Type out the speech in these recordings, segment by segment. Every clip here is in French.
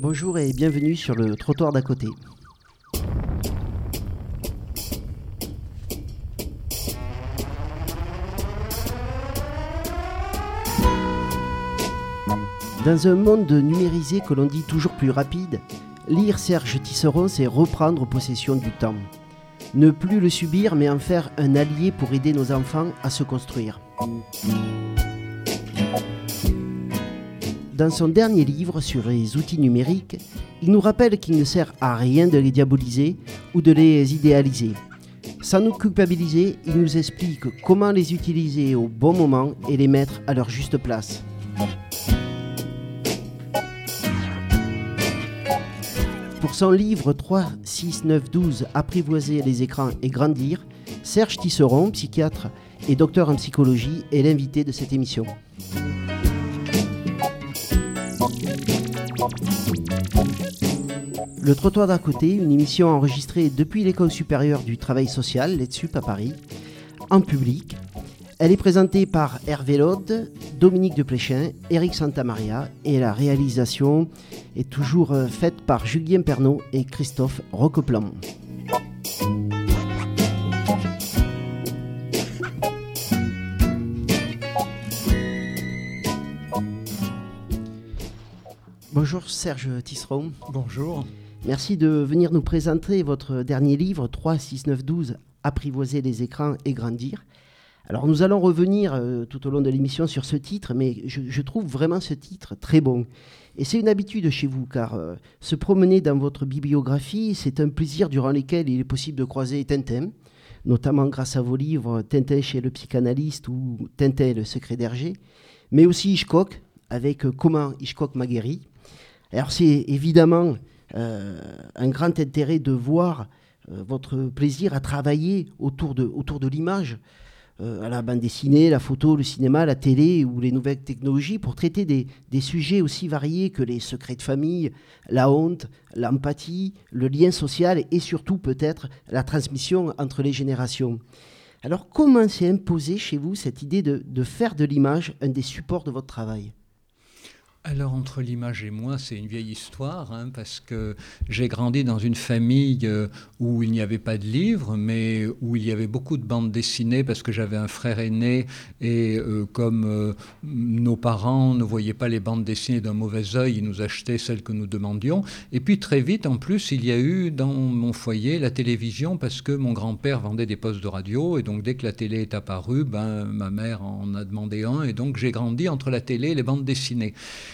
Bonjour et bienvenue sur le trottoir d'à côté. Dans un monde numérisé que l'on dit toujours plus rapide, lire Serge Tisseron, c'est reprendre possession du temps. Ne plus le subir, mais en faire un allié pour aider nos enfants à se construire. Dans son dernier livre sur les outils numériques, il nous rappelle qu'il ne sert à rien de les diaboliser ou de les idéaliser. Sans nous culpabiliser, il nous explique comment les utiliser au bon moment et les mettre à leur juste place. Pour son livre 3, 6, 9, 12, Apprivoiser les écrans et grandir, Serge Tisseron, psychiatre et docteur en psychologie, est l'invité de cette émission. Le trottoir d'à côté, une émission enregistrée depuis l'école supérieure du travail social, l'ETSUP à Paris, en public. Elle est présentée par Hervé Lode, Dominique de Pléchin, Eric Santamaria et la réalisation est toujours euh, faite par Julien Pernaud et Christophe Roqueplan. Bonjour Serge Tisseron. Bonjour. Merci de venir nous présenter votre dernier livre 3, 6, 9, 12, Apprivoiser les écrans et grandir. Alors nous allons revenir euh, tout au long de l'émission sur ce titre, mais je, trouve vraiment ce titre très bon. Et c'est une habitude chez vous, car euh, se promener dans votre bibliographie, c'est un plaisir durant lequel il est possible de croiser Tintin, notamment grâce à vos livres Tintin chez le psychanalyste ou Tintin le secret d'Hergé, mais aussi Hitchcock, avec euh, Comment Hitchcock m'a guéri. Alors c'est évidemment euh, un grand intérêt de voir euh, votre plaisir à travailler autour de, l'image, euh, à la bande dessinée, la photo, le cinéma, la télé ou les nouvelles technologies, pour traiter des, sujets aussi variés que les secrets de famille, la honte, l'empathie, le lien social et surtout peut-être la transmission entre les générations. Alors comment s'est imposé chez vous cette idée de faire de l'image un des supports de votre travail? Alors entre l'image et moi, c'est une vieille histoire, hein, parce que j'ai grandi dans une famille euh, où il n'y avait pas de livres, mais où il y avait beaucoup de bandes dessinées, parce que j'avais un frère aîné, et euh, comme euh, nos parents ne voyaient pas les bandes dessinées d'un mauvais œil, ils nous achetaient celles que nous demandions. Et puis très vite, en plus, il y a eu dans mon foyer la télévision, parce que mon grand-père vendait des postes de radio, et donc dès que la télé est apparue, ben, ma mère en a demandé un, et donc j'ai grandi entre la télé et les bandes dessinées.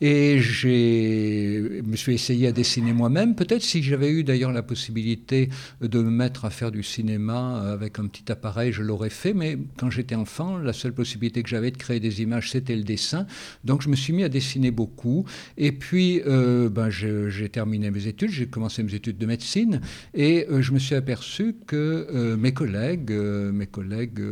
Et je me suis essayé à dessiner moi-même. Peut-être si j'avais eu d'ailleurs la possibilité de me mettre à faire du cinéma avec un petit appareil, je l'aurais fait. Mais quand j'étais enfant, la seule possibilité que j'avais de créer des images, c'était le dessin. Donc je me suis mis à dessiner beaucoup. Et puis euh, ben, j'ai terminé mes études, j'ai commencé mes études de médecine. Et euh, je me suis aperçu que euh, mes collègues, mes collègues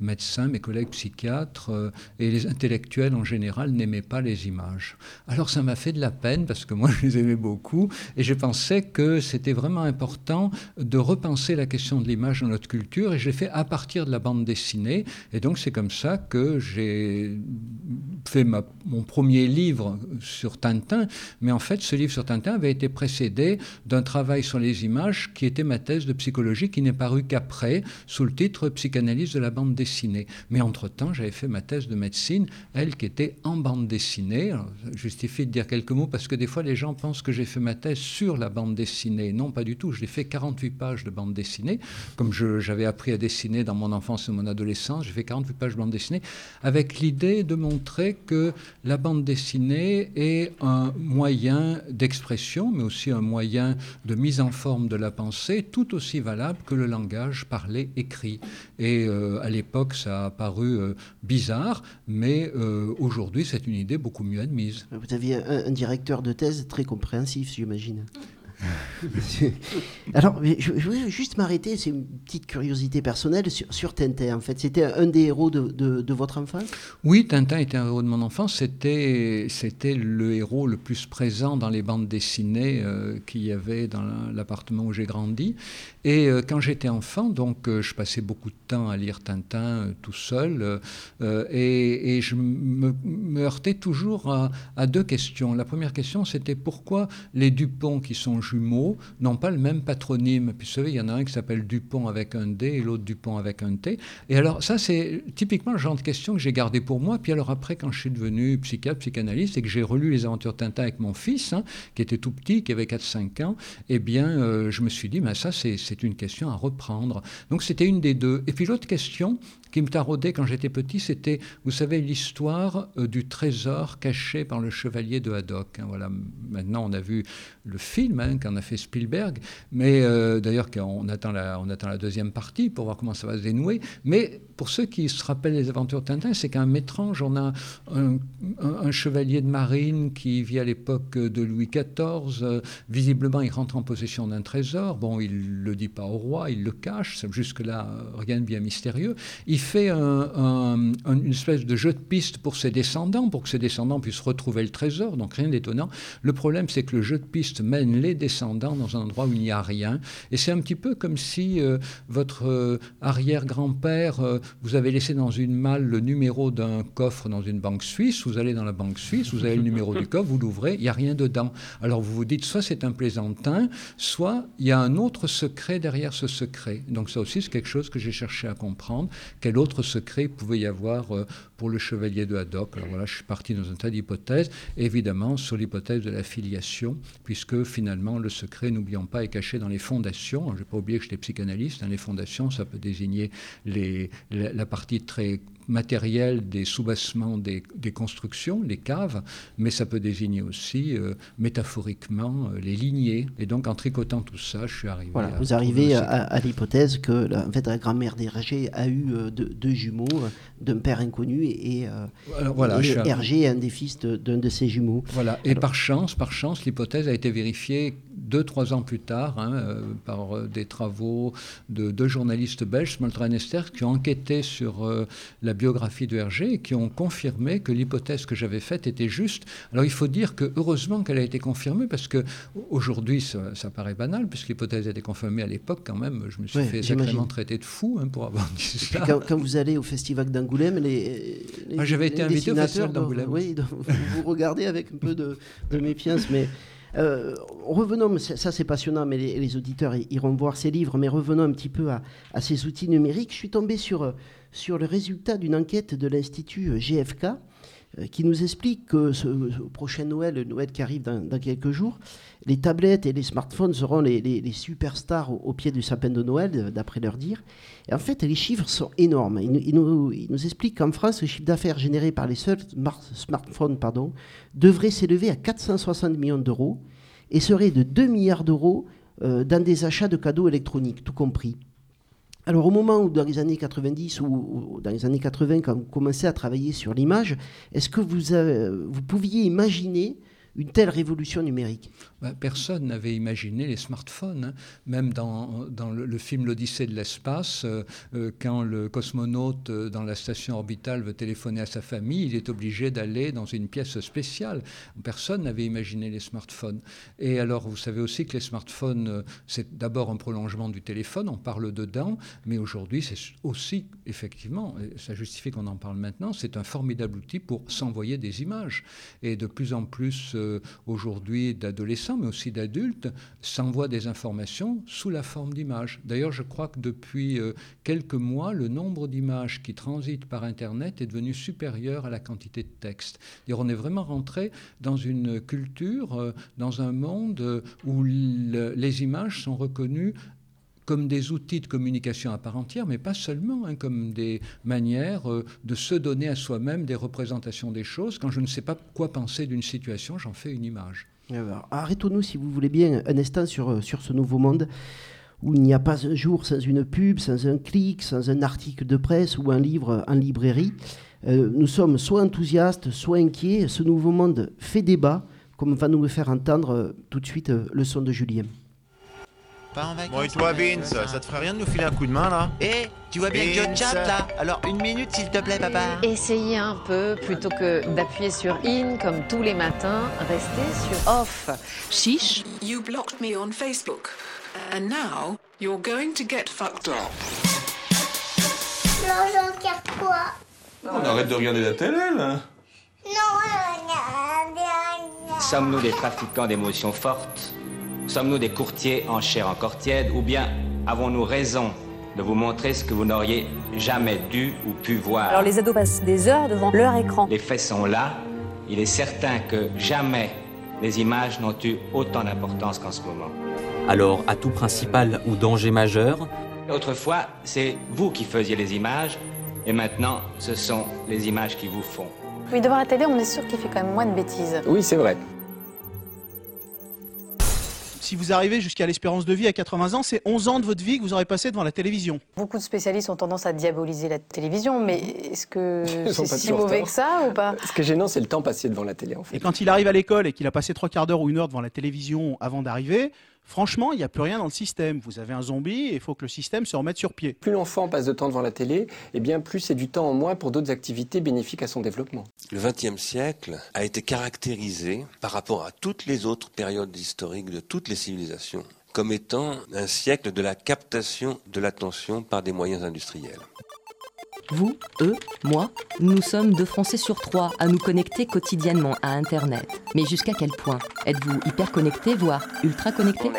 médecins, mes collègues psychiatres et les intellectuels en général n'aimaient pas les images. Alors ça m'a fait de la peine parce que moi je les aimais beaucoup et je pensais que c'était vraiment important de repenser la question de l'image dans notre culture et je l'ai fait à partir de la bande dessinée et donc c'est comme ça que j'ai fait mon premier livre sur Tintin mais en fait ce livre sur Tintin avait été précédé d'un travail sur les images qui était ma thèse de psychologie qui n'est paru qu'après sous le titre Psychanalyse de la bande dessinée mais entre-temps j'avais fait ma thèse de médecine elle qui était en bande dessinée justifie de dire quelques mots parce que des fois les gens pensent que j'ai fait ma thèse sur la bande dessinée. Non, pas du tout. J'ai fait 48 pages de bande dessinée, comme j'avais appris à dessiner dans mon enfance et mon adolescence. J'ai fait 48 pages de bande dessinée avec l'idée de montrer que la bande dessinée est un moyen d'expression, mais aussi un moyen de mise en forme de la pensée, tout aussi valable que le langage parlé, écrit. Et euh, à l'époque, ça a paru euh, bizarre, mais euh, aujourd'hui, c'est une idée beaucoup mieux admise. Vous aviez un, directeur de thèse très compréhensif, j'imagine. Alors, je, voulais juste m'arrêter, c'est une petite curiosité personnelle sur, Tintin. En fait, c'était un des héros de, votre enfance? Oui, Tintin était un héros de mon enfance. C'était, c'était le héros le plus présent dans les bandes dessinées euh, qu'il y avait dans l'appartement où j'ai grandi. Et euh, quand j'étais enfant, donc, euh, je passais beaucoup de temps à lire Tintin tout seul. Et, je me, heurtais toujours à, deux questions. La première question, c'était pourquoi les Dupont qui sont jumeaux n'ont pas le même patronyme? Puis vous savez, il y en a un qui s'appelle Dupont avec un D et l'autre Dupont avec un T. Et alors ça, c'est typiquement le genre de question que j'ai gardé pour moi. Puis alors après, quand je suis devenu psychiatre, psychanalyste et que j'ai relu les aventures Tintin avec mon fils, hein, qui était tout petit, qui avait 4-5 ans, eh bien, euh, je me suis dit, mais ça, c'est une question à reprendre. Donc c'était une des deux. Et puis l'autre question, qui me taraudait quand j'étais petit, c'était, vous savez, l'histoire euh, du trésor caché par le chevalier de Haddock. Hein, voilà, maintenant on a vu le film hein, qu'en a fait Spielberg, mais euh, d'ailleurs on attend, la, on la deuxième partie pour voir comment ça va se dénouer. Mais pour ceux qui se rappellent les aventures de Tintin, c'est qu'un étrange, on a un, chevalier de marine qui vit à l'époque de Louis XIV. Euh, visiblement, il rentre en possession d'un trésor. Bon, il le dit pas au roi, il le cache. Jusque-là, rien de bien mystérieux. Fait un, une espèce de jeu de piste pour ses descendants, pour que ses descendants puissent retrouver le trésor, donc rien d'étonnant. Le problème, c'est que le jeu de piste mène les descendants dans un endroit où il n'y a rien. Et c'est un petit peu comme si euh, votre euh, arrière-grand-père euh, vous avait laissé dans une malle le numéro d'un coffre dans une banque suisse. Vous allez dans la banque suisse, vous avez le numéro du coffre, vous l'ouvrez, il n'y a rien dedans. Alors vous vous dites, soit c'est un plaisantin, soit il y a un autre secret derrière ce secret. Donc ça aussi, c'est quelque chose que j'ai cherché à comprendre autre secret pouvait y avoir euh, pour le chevalier de Haddock. Alors voilà, je suis parti dans un tas d'hypothèses, évidemment sur l'hypothèse de la filiation, puisque finalement le secret, n'oublions pas, est caché dans les fondations. Je n'ai pas oublié que j'étais psychanalyste. Hein. les fondations, ça peut désigner la partie très matériel des soubassements des, constructions, les caves, mais ça peut désigner aussi euh, métaphoriquement euh, les lignées. Et donc en tricotant tout ça, je suis arrivé. Voilà, vous arrivez à, l'hypothèse que la, en fait, la grand-mère d'Hergé a eu euh, deux, jumeaux d'un père inconnu et, voilà, Hergé est un des fils d'un de, ses jumeaux. Voilà, et par chance, par chance, l'hypothèse a été vérifiée deux, trois ans plus tard hein, par des travaux de deux journalistes belges, Smoltran et Esther, qui ont enquêté sur la biographie de Hergé qui ont confirmé que l'hypothèse que j'avais faite était juste. Alors il faut dire que heureusement qu'elle a été confirmée parce que aujourd'hui ça, paraît banal puisque l'hypothèse a été confirmée à l'époque quand même. Je me suis fait sacrément traiter de fou hein, pour avoir dit ça. Quand, vous allez au festival d'Angoulême, les, ah, j'avais été invité au festival d'Angoulême. Oui, vous regardez avec un peu de, méfiance, mais euh, revenons, ça c'est passionnant, mais les, auditeurs iront voir ces livres, mais revenons un petit peu à, à, ces outils numériques. Je suis tombé sur sur le résultat d'une enquête de l'Institut GFK euh, qui nous explique que ce, prochain Noël, le Noël qui arrive dans, quelques jours, les tablettes et les smartphones seront les, superstars au, pied du sapin de Noël, euh, d'après leur dire. Et en fait, les chiffres sont énormes. Ils, nous, expliquent qu'en France, le chiffre d'affaires généré par les seuls smartphones devrait s'élever à 460 millions d'euros et serait de 2 milliards d'euros euh, dans des achats de cadeaux électroniques, tout compris. Alors au moment où dans les années 90 ou, dans les années 80, quand vous commencez à travailler sur l'image, est-ce que vous, vous pouviez imaginer une telle révolution numérique? Bah, Personne n'avait imaginé les smartphones. Hein. Même dans, le, film L'Odyssée de l'espace, euh, euh, quand le cosmonaute euh, dans la station orbitale veut téléphoner à sa famille, il est obligé d'aller dans une pièce spéciale. Personne n'avait imaginé les smartphones. Et alors, vous savez aussi que les smartphones, c'est d'abord un prolongement du téléphone, on parle dedans, mais aujourd'hui, c'est aussi, effectivement, ça justifie qu'on en parle maintenant, c'est un formidable outil pour s'envoyer des images. Et de plus en plus, aujourd'hui d'adolescents, mais aussi d'adultes, s'envoient des informations sous la forme d'images. D'ailleurs, je crois que depuis euh, quelques mois, le nombre d'images qui transitent par Internet est devenu supérieur à la quantité de texte. Et on est vraiment rentré dans une culture, euh, dans un monde où les images sont reconnues comme des outils de communication à part entière, mais pas seulement, hein, comme des manières euh, de se donner à soi-même des représentations des choses. Quand je ne sais pas quoi penser d'une situation, j'en fais une image. Arrêtons-nous, si vous voulez bien, un instant sur, euh, sur ce nouveau monde où il n'y a pas un jour sans une pub, sans un clic, sans un article de presse ou un livre en librairie. Euh, nous sommes soit enthousiastes, soit inquiets. Ce nouveau monde fait débat comme va nous le faire entendre tout de suite le son de Julien. Bon, et toi, Vince, ça te ferait rien de nous filer un coup de main, là? Eh, tu vois bien que je chatte, là Alors, une minute, s'il te plaît, papa. Essayez un peu, plutôt que d'appuyer sur in comme tous les matins, restez sur off. Chiche. You blocked me on Facebook. And now, you're going to get fucked up. Non, j'en regarde quoi On arrête de regarder la télé, là Non, regarde. Sommes-nous des trafiquants d'émotions fortes? Sommes-nous des courtiers en chair encore tiède Ou bien avons-nous raison de vous montrer ce que vous n'auriez jamais dû ou pu voir? Alors les ados passent des heures devant leur écran. Les faits sont là. Il est certain que jamais les images n'ont eu autant d'importance qu'en ce moment. Alors, atout principal ou danger majeur? Autrefois, c'est vous qui faisiez les images, et maintenant, ce sont les images qui vous font. Oui, devant la télé, on est sûr qu'il fait quand même moins de bêtises. Oui, c'est vrai si vous arrivez jusqu'à l'espérance de vie à 80 ans, c'est 11 ans de votre vie que vous aurez passé devant la télévision. Beaucoup de spécialistes ont tendance à diaboliser la télévision, mais est-ce que c'est si mauvais que ça ou pas? Ce qui est gênant, c'est le temps passé devant la télé, en fait. Et quand il arrive à l'école et qu'il a passé trois quarts d'heure ou une heure devant la télévision avant d'arriver, franchement, il n'y a plus rien dans le système. Vous avez un zombie et il faut que le système se remette sur pied. Plus l'enfant passe de temps devant la télé, et eh bien plus c'est du temps en moins pour d'autres activités bénéfiques à son développement. Le XXe siècle a été caractérisé par rapport à toutes les autres périodes historiques de toutes les civilisations comme étant un siècle de la captation de l'attention par des moyens industriels. Vous, eux, moi, nous sommes deux Français sur trois à nous connecter quotidiennement à Internet. Mais jusqu'à quel point? Êtes-vous hyper connecté, voire ultra connecté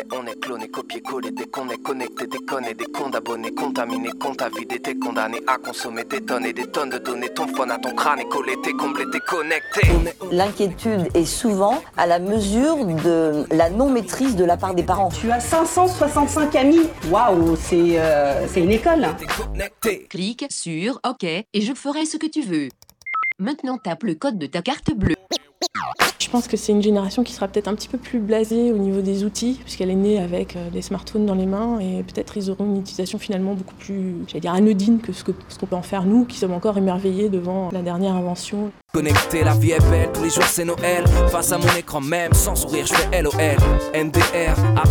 est cloné, copié-collé, dès qu'on est connecté, déconné, des comptes abonnés, contaminé, compte à vider, t'es condamné à consommer des tonnes et des tonnes de données. Ton phone à ton crâne est collé, t'es comblé, t'es connecté. L'inquiétude est souvent à la mesure de la non-maîtrise de la part des parents. Tu as 565 amis Waouh, c'est euh, une école Clique sur OK et je ferai ce que tu veux. Maintenant tape le code de ta carte bleue. Je pense que c'est une génération qui sera peut-être un petit peu plus blasée au niveau des outils, puisqu'elle est née avec euh, des smartphones dans les mains, et peut-être ils auront une utilisation finalement beaucoup plus, j'allais dire, anodine que ce qu'on ce qu'on peut en faire nous, qui sommes encore émerveillés devant la dernière invention. Connecté, la vie est belle, tous les jours c'est Noël. Face à mon écran même, sans sourire, je fais LOL. NDR, A+,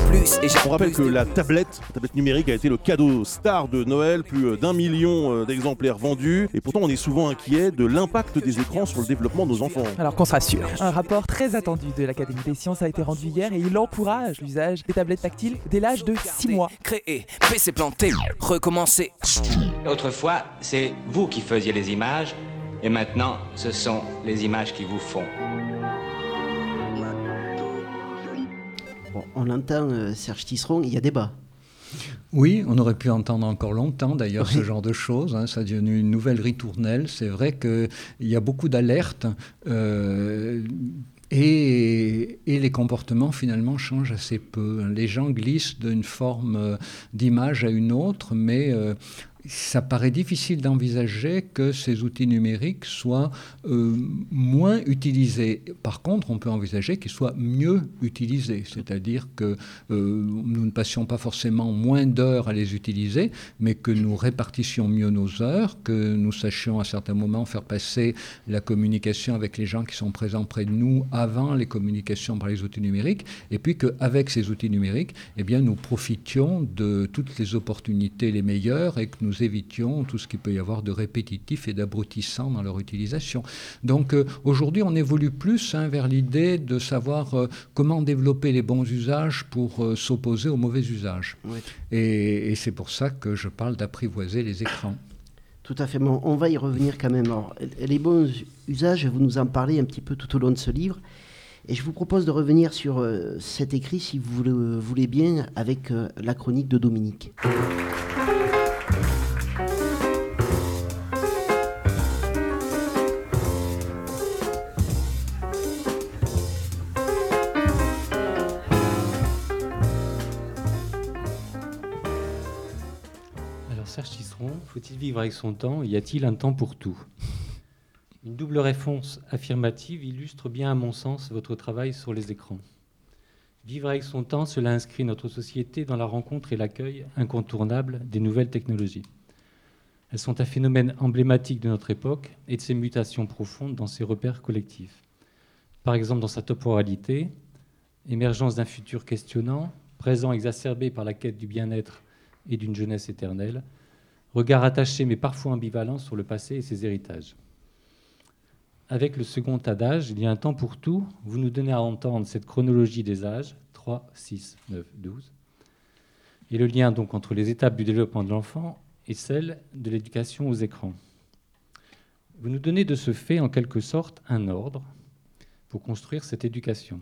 et On rappelle que la tablette, la tablette numérique a été le cadeau star de Noël, plus d'un million euh, d'exemplaires vendus. Et pourtant, on est souvent inquiet de l'impact des écrans sur le développement de nos enfants. Alors qu'on se rassure, un rapport très attendu de l'Académie des sciences a été rendu hier et il encourage l'usage des tablettes tactiles dès l'âge de 6 mois. Créer, PC planté, recommencer. Autrefois, c'est vous qui faisiez les images, et maintenant, ce sont les images qui vous font. Bon, on entend euh, Serge Tisseron, il y a débat. Oui, on aurait pu entendre encore longtemps d'ailleurs ce genre de choses. Hein. ça a devenu une nouvelle ritournelle. C'est vrai qu'il y a beaucoup d'alertes. Euh, et, et, les comportements finalement changent assez peu. Les gens glissent d'une forme euh, d'image à une autre, mais euh, ça paraît difficile d'envisager que ces outils numériques soient euh, moins utilisés. Par contre, on peut envisager qu'ils soient mieux utilisés, c'est-à-dire que euh, nous ne passions pas forcément moins d'heures à les utiliser, mais que nous répartissions mieux nos heures, que nous sachions à certains moments faire passer la communication avec les gens qui sont présents près de nous avant les communications par les outils numériques, et puis qu'avec ces outils numériques, eh bien, nous profitions de toutes les opportunités les meilleures et que nous nous évitions tout ce qu'il peut y avoir de répétitif et d'abrutissant dans leur utilisation. Donc euh, aujourd'hui, on évolue plus hein, vers l'idée de savoir euh, comment développer les bons usages pour euh, s'opposer aux mauvais usages. Et, et c'est pour ça que je parle d'apprivoiser les écrans. Tout à fait. Bon, on va y revenir quand même. Alors, les bons usages, vous nous en parlez un petit peu tout au long de ce livre. Et je vous propose de revenir sur cet écrit, si vous le voulez bien, avec la chronique de Dominique. Faut-il vivre avec son temps? Y a-t-il un temps pour tout? Une double réponse affirmative illustre bien, à mon sens, votre travail sur les écrans. Vivre avec son temps, cela inscrit notre société dans la rencontre et l'accueil incontournable des nouvelles technologies. Elles sont un phénomène emblématique de notre époque et de ses mutations profondes dans ses repères collectifs. par exemple dans sa temporalité, émergence d'un futur questionnant, présent exacerbé par la quête du bien-être et d'une jeunesse éternelle, regard attaché mais parfois ambivalent sur le passé et ses héritages. Avec le second adage, il y a un temps pour tout, vous nous donnez à entendre cette chronologie des âges, 3, 6, 9, 12, et le lien donc entre les étapes du développement de l'enfant et celle de l'éducation aux écrans. Vous nous donnez de ce fait en quelque sorte un ordre pour construire cette éducation,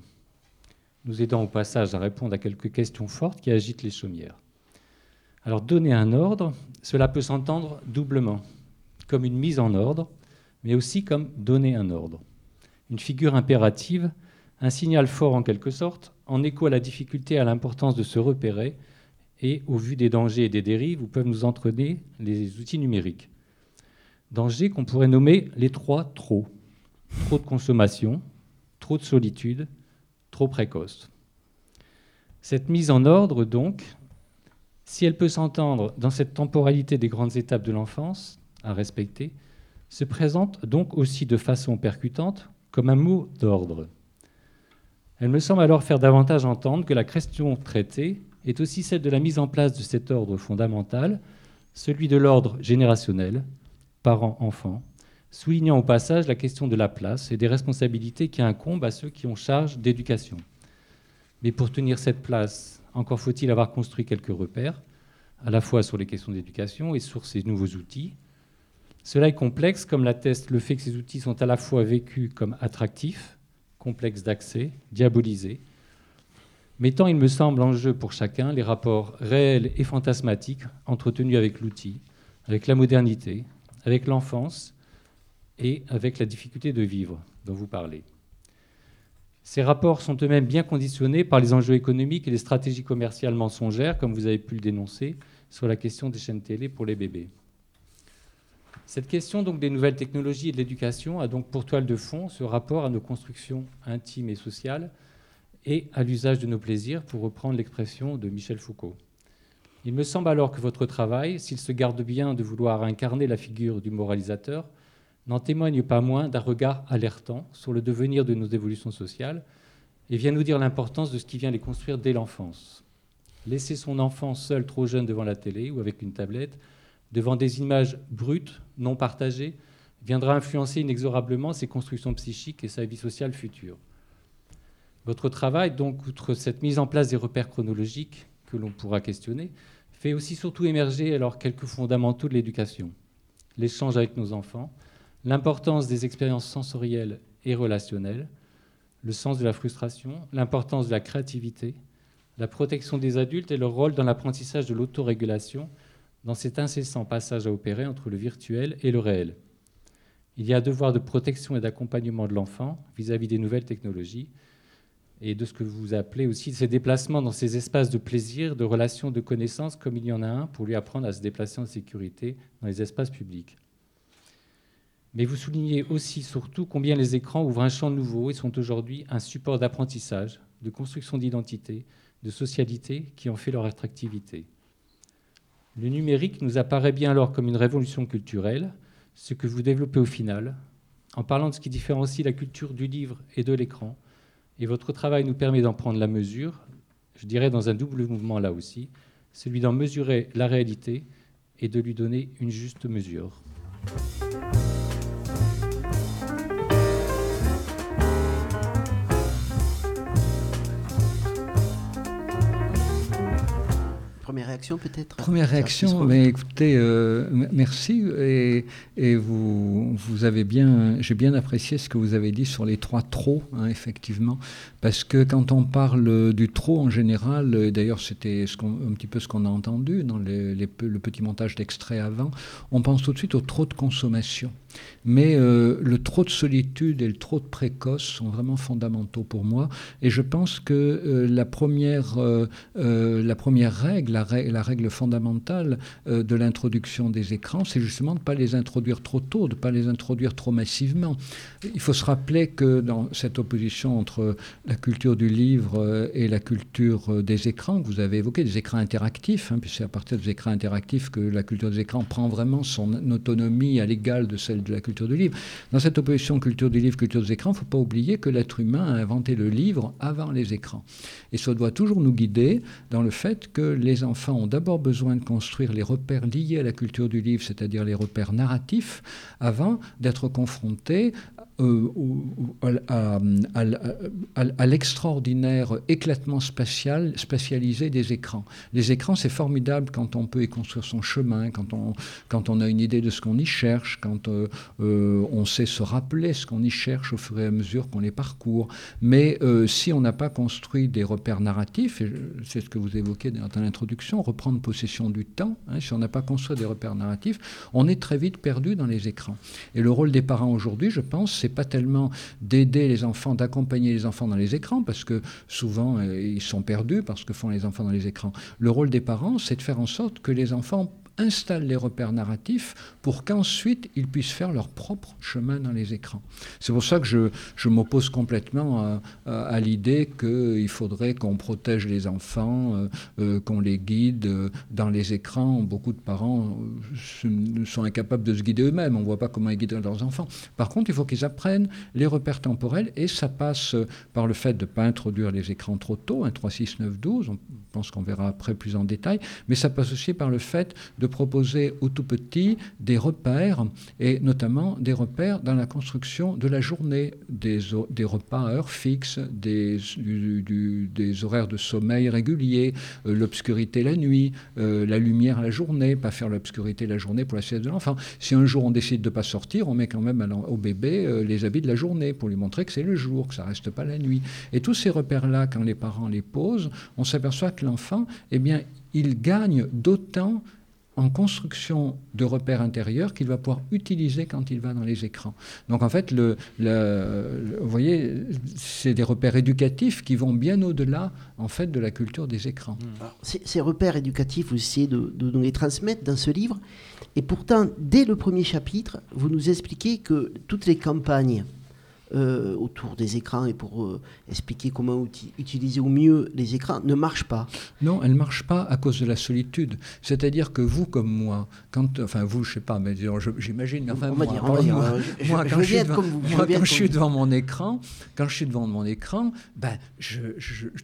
nous aidant au passage à répondre à quelques questions fortes qui agitent les chaumières. Alors donner un ordre, cela peut s'entendre doublement, comme une mise en ordre, mais aussi comme donner un ordre. Une figure impérative, un signal fort en quelque sorte, en écho à la difficulté et à l'importance de se repérer, et au vu des dangers et des dérives où peuvent nous entraîner les outils numériques. Dangers qu'on pourrait nommer les trois trop. Trop de consommation, trop de solitude, trop précoce. Cette mise en ordre, donc, si elle peut s'entendre dans cette temporalité des grandes étapes de l'enfance à respecter, se présente donc aussi de façon percutante comme un mot d'ordre. Elle me semble alors faire davantage entendre que la question traitée est aussi celle de la mise en place de cet ordre fondamental, celui de l'ordre générationnel, parents-enfants, soulignant au passage la question de la place et des responsabilités qui incombent à ceux qui ont charge d'éducation. Mais pour tenir cette place, encore faut-il avoir construit quelques repères, à la fois sur les questions d'éducation et sur ces nouveaux outils. Cela est complexe, comme l'atteste le fait que ces outils sont à la fois vécus comme attractifs, complexes d'accès, diabolisés, mettant, il me semble, en jeu pour chacun les rapports réels et fantasmatiques entretenus avec l'outil, avec la modernité, avec l'enfance et avec la difficulté de vivre dont vous parlez. Ces rapports sont eux-mêmes bien conditionnés par les enjeux économiques et les stratégies commerciales mensongères, comme vous avez pu le dénoncer, sur la question des chaînes télé pour les bébés. Cette question donc des nouvelles technologies et de l'éducation a donc pour toile de fond ce rapport à nos constructions intimes et sociales et à l'usage de nos plaisirs, pour reprendre l'expression de Michel Foucault. Il me semble alors que votre travail, s'il se garde bien de vouloir incarner la figure du moralisateur, n'en témoigne pas moins d'un regard alertant sur le devenir de nos évolutions sociales et vient nous dire l'importance de ce qui vient les construire dès l'enfance. Laisser son enfant seul trop jeune devant la télé ou avec une tablette, devant des images brutes, non partagées, viendra influencer inexorablement ses constructions psychiques et sa vie sociale future. Votre travail, donc, outre cette mise en place des repères chronologiques que l'on pourra questionner, fait aussi surtout émerger alors quelques fondamentaux de l'éducation. L'échange avec nos enfants, l'importance des expériences sensorielles et relationnelles, le sens de la frustration, l'importance de la créativité, la protection des adultes et leur rôle dans l'apprentissage de l'autorégulation dans cet incessant passage à opérer entre le virtuel et le réel. Il y a un devoir de protection et d'accompagnement de l'enfant vis-à-vis des nouvelles technologies et de ce que vous appelez aussi ces déplacements dans ces espaces de plaisir, de relations, de connaissances, comme il y en a un pour lui apprendre à se déplacer en sécurité dans les espaces publics. Mais vous soulignez aussi, surtout, combien les écrans ouvrent un champ nouveau et sont aujourd'hui un support d'apprentissage, de construction d'identité, de socialité qui ont fait leur attractivité. Le numérique nous apparaît bien alors comme une révolution culturelle, ce que vous développez au final, en parlant de ce qui différencie la culture du livre et de l'écran. Et votre travail nous permet d'en prendre la mesure, je dirais dans un double mouvement là aussi, celui d'en mesurer la réalité et de lui donner une juste mesure. Première réaction peut-être? Première réaction, mais écoutez, euh, merci et, et, vous, vous avez bien, j'ai bien apprécié ce que vous avez dit sur les trois trop, hein, effectivement, parce que quand on parle du trop en général, d'ailleurs c'était ce un petit peu ce qu'on a entendu dans les, les, le petit montage d'extrait avant, on pense tout de suite au trop de consommation. Mais euh, le trop de solitude et le trop de précoce sont vraiment fondamentaux pour moi. Et je pense que euh, la, première, euh, la première règle, la règle, fondamentale de l'introduction des écrans, c'est justement de ne pas les introduire trop tôt, de ne pas les introduire trop massivement. Il faut se rappeler que dans cette opposition entre la culture du livre et la culture des écrans, que vous avez évoqué, des écrans interactifs, hein, puis c'est à partir des écrans interactifs que la culture des écrans prend vraiment son autonomie à l'égal de celle de la culture du livre. Dans cette opposition culture du livre, culture des écrans, il ne faut pas oublier que l'être humain a inventé le livre avant les écrans. Et ça doit toujours nous guider dans le fait que les enfants ont d'abord besoin de construire les repères liés à la culture du livre, c'est-à-dire les repères narratifs, avant d'être confrontés euh, à, l'extraordinaire éclatement spatial, spatialisé des écrans. Les écrans, c'est formidable quand on peut y construire son chemin, quand on, quand on a une idée de ce qu'on y cherche, quand euh, euh, on sait se rappeler ce qu'on y cherche au fur et à mesure qu'on les parcourt. Mais si on n'a pas construit des repères narratifs, c'est ce que vous évoquez dans l'introduction, reprendre possession du temps, hein, si on n'a pas construit des repères narratifs, on est très vite perdu dans les écrans. Et le rôle des parents aujourd'hui, je pense, c'est pas tellement d'aider les enfants, d'accompagner les enfants dans les écrans, parce que souvent euh, ils sont perdus parce que font les enfants dans les écrans. Le rôle des parents, c'est de faire en sorte que les enfants installent les repères narratifs pour qu'ensuite ils puissent faire leur propre chemin dans les écrans. C'est pour ça que je, je m'oppose complètement à, l'idée qu'il faudrait qu'on protège les enfants, euh, euh, qu'on les guide euh, dans les écrans. Beaucoup de parents sont incapables de se guider eux-mêmes. On ne voit pas comment ils guident leurs enfants. Par contre, il faut qu'ils apprennent les repères temporels et ça passe par le fait de ne pas introduire les écrans trop tôt, un 3, 6, 9, 12. On pense qu'on verra après plus en détail. Mais ça passe aussi par le fait de proposer aux tout petits des repères, et notamment des repères dans la construction de la journée, des, des repas à heure fixe, des, des horaires de sommeil réguliers, euh, l'obscurité la nuit, euh, la lumière la journée, pas faire l'obscurité la journée pour la sieste de l'enfant. Si un jour on décide de ne pas sortir, on met quand même au bébé euh, les habits de la journée pour lui montrer que c'est le jour, que ça reste pas la nuit. Et tous ces repères-là, quand les parents les posent, on s'aperçoit que l'enfant, eh bien, il gagne d'autant en construction de repères intérieurs qu'il va pouvoir utiliser quand il va dans les écrans. Donc en fait, le, vous voyez, c'est des repères éducatifs qui vont bien au-delà en fait de la culture des écrans. ces, repères éducatifs, vous essayez de, de, nous les transmettre dans ce livre, et pourtant, dès le premier chapitre, vous nous expliquez que toutes les campagnes euh, autour des écrans et pour euh, expliquer comment utiliser au mieux les écrans ne marche pas. Non, elle ne marche pas à cause de la solitude. C'est-à-dire que vous comme moi, quand, enfin vous, je sais pas, mais j'imagine, enfin moi, moi, quand je suis devant mon écran, quand je suis devant mon écran, ben, je,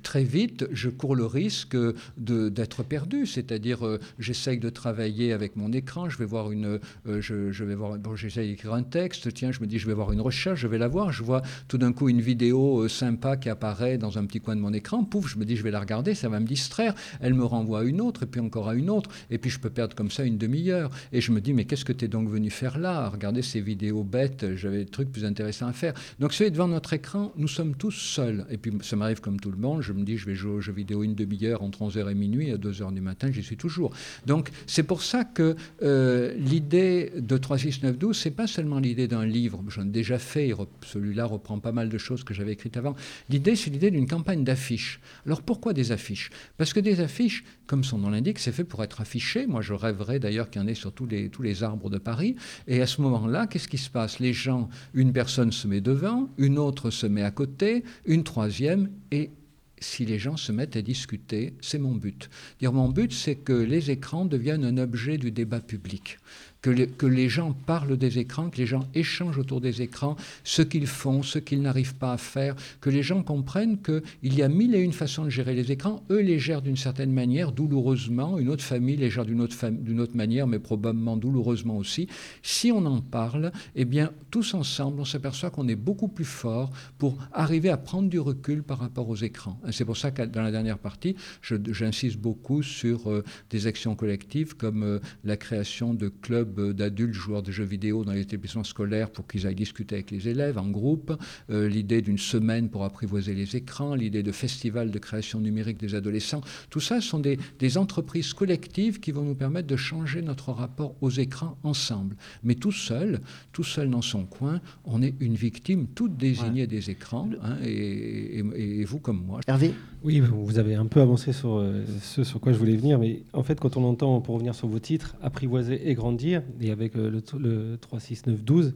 très vite, je cours le risque d'être perdu. C'est-à-dire, euh, j'essaye de travailler avec mon écran, je vais voir une, je, je, vais voir, bon, j'essaye d'écrire un texte, tiens, je me dis, je vais voir une recherche, je vais la voir, je vois tout d'un coup une vidéo euh, sympa qui apparaît dans un petit coin de mon écran, pouf, je me dis je vais la regarder, ça va me distraire, elle me renvoie à une autre, et puis encore à une autre, et puis je peux perdre comme ça une demi-heure. Et je me dis, mais qu'est-ce que tu es donc venu faire là? Regarder ces vidéos bêtes, j'avais des trucs plus intéressants à faire. Donc, celui devant notre écran, nous sommes tous seuls. Et puis, ça m'arrive comme tout le monde, je me dis, je vais jouer aux jeux vidéo une demi-heure entre 11h et minuit, à 2h du matin, j'y suis toujours. Donc, c'est pour ça que euh, l'idée de 36912, c'est pas seulement l'idée d'un livre, j'en ai déjà fait, celui celui-là reprend pas mal de choses que j'avais écrites avant. L'idée, c'est l'idée d'une campagne d'affiches. Alors pourquoi des affiches? Parce que des affiches, comme son nom l'indique, c'est fait pour être affiché. Moi, je rêverais d'ailleurs qu'il y en ait sur tous les, tous les arbres de Paris. Et à ce moment-là, qu'est-ce qui se passe? Les gens, une personne se met devant, une autre se met à côté, une troisième, et si les gens se mettent à discuter, c'est mon but. Dire mon but, c'est que les écrans deviennent un objet du débat public que, les gens parlent des écrans, que les gens échangent autour des écrans ce qu'ils font, ce qu'ils n'arrivent pas à faire, que les gens comprennent qu'il y a mille et une façons de gérer les écrans. Eux les gèrent d'une certaine manière, douloureusement. Une autre famille les gère d'une autre, autre manière, mais probablement douloureusement aussi. Si on en parle, eh bien, tous ensemble, on s'aperçoit qu'on est beaucoup plus fort pour arriver à prendre du recul par rapport aux écrans. C'est pour ça que dans la dernière partie, j'insiste beaucoup sur euh, des actions collectives comme euh, la création de clubs d'adultes joueurs de jeux vidéo dans les établissements scolaires pour qu'ils aillent discuter avec les élèves en groupe, euh, l'idée d'une semaine pour apprivoiser les écrans, l'idée de festivals de création numérique des adolescents. Tout ça sont des, entreprises collectives qui vont nous permettre de changer notre rapport aux écrans ensemble. Mais tout seul, tout seul dans son coin, on est une victime toute désignée des écrans, hein, et, vous comme moi. Hervé? Oui, vous avez un peu avancé sur euh, ce sur quoi je voulais venir, mais en fait, quand on entend, pour revenir sur vos titres, apprivoiser et grandir, et avec euh, le, le 3, 6, 9, 12,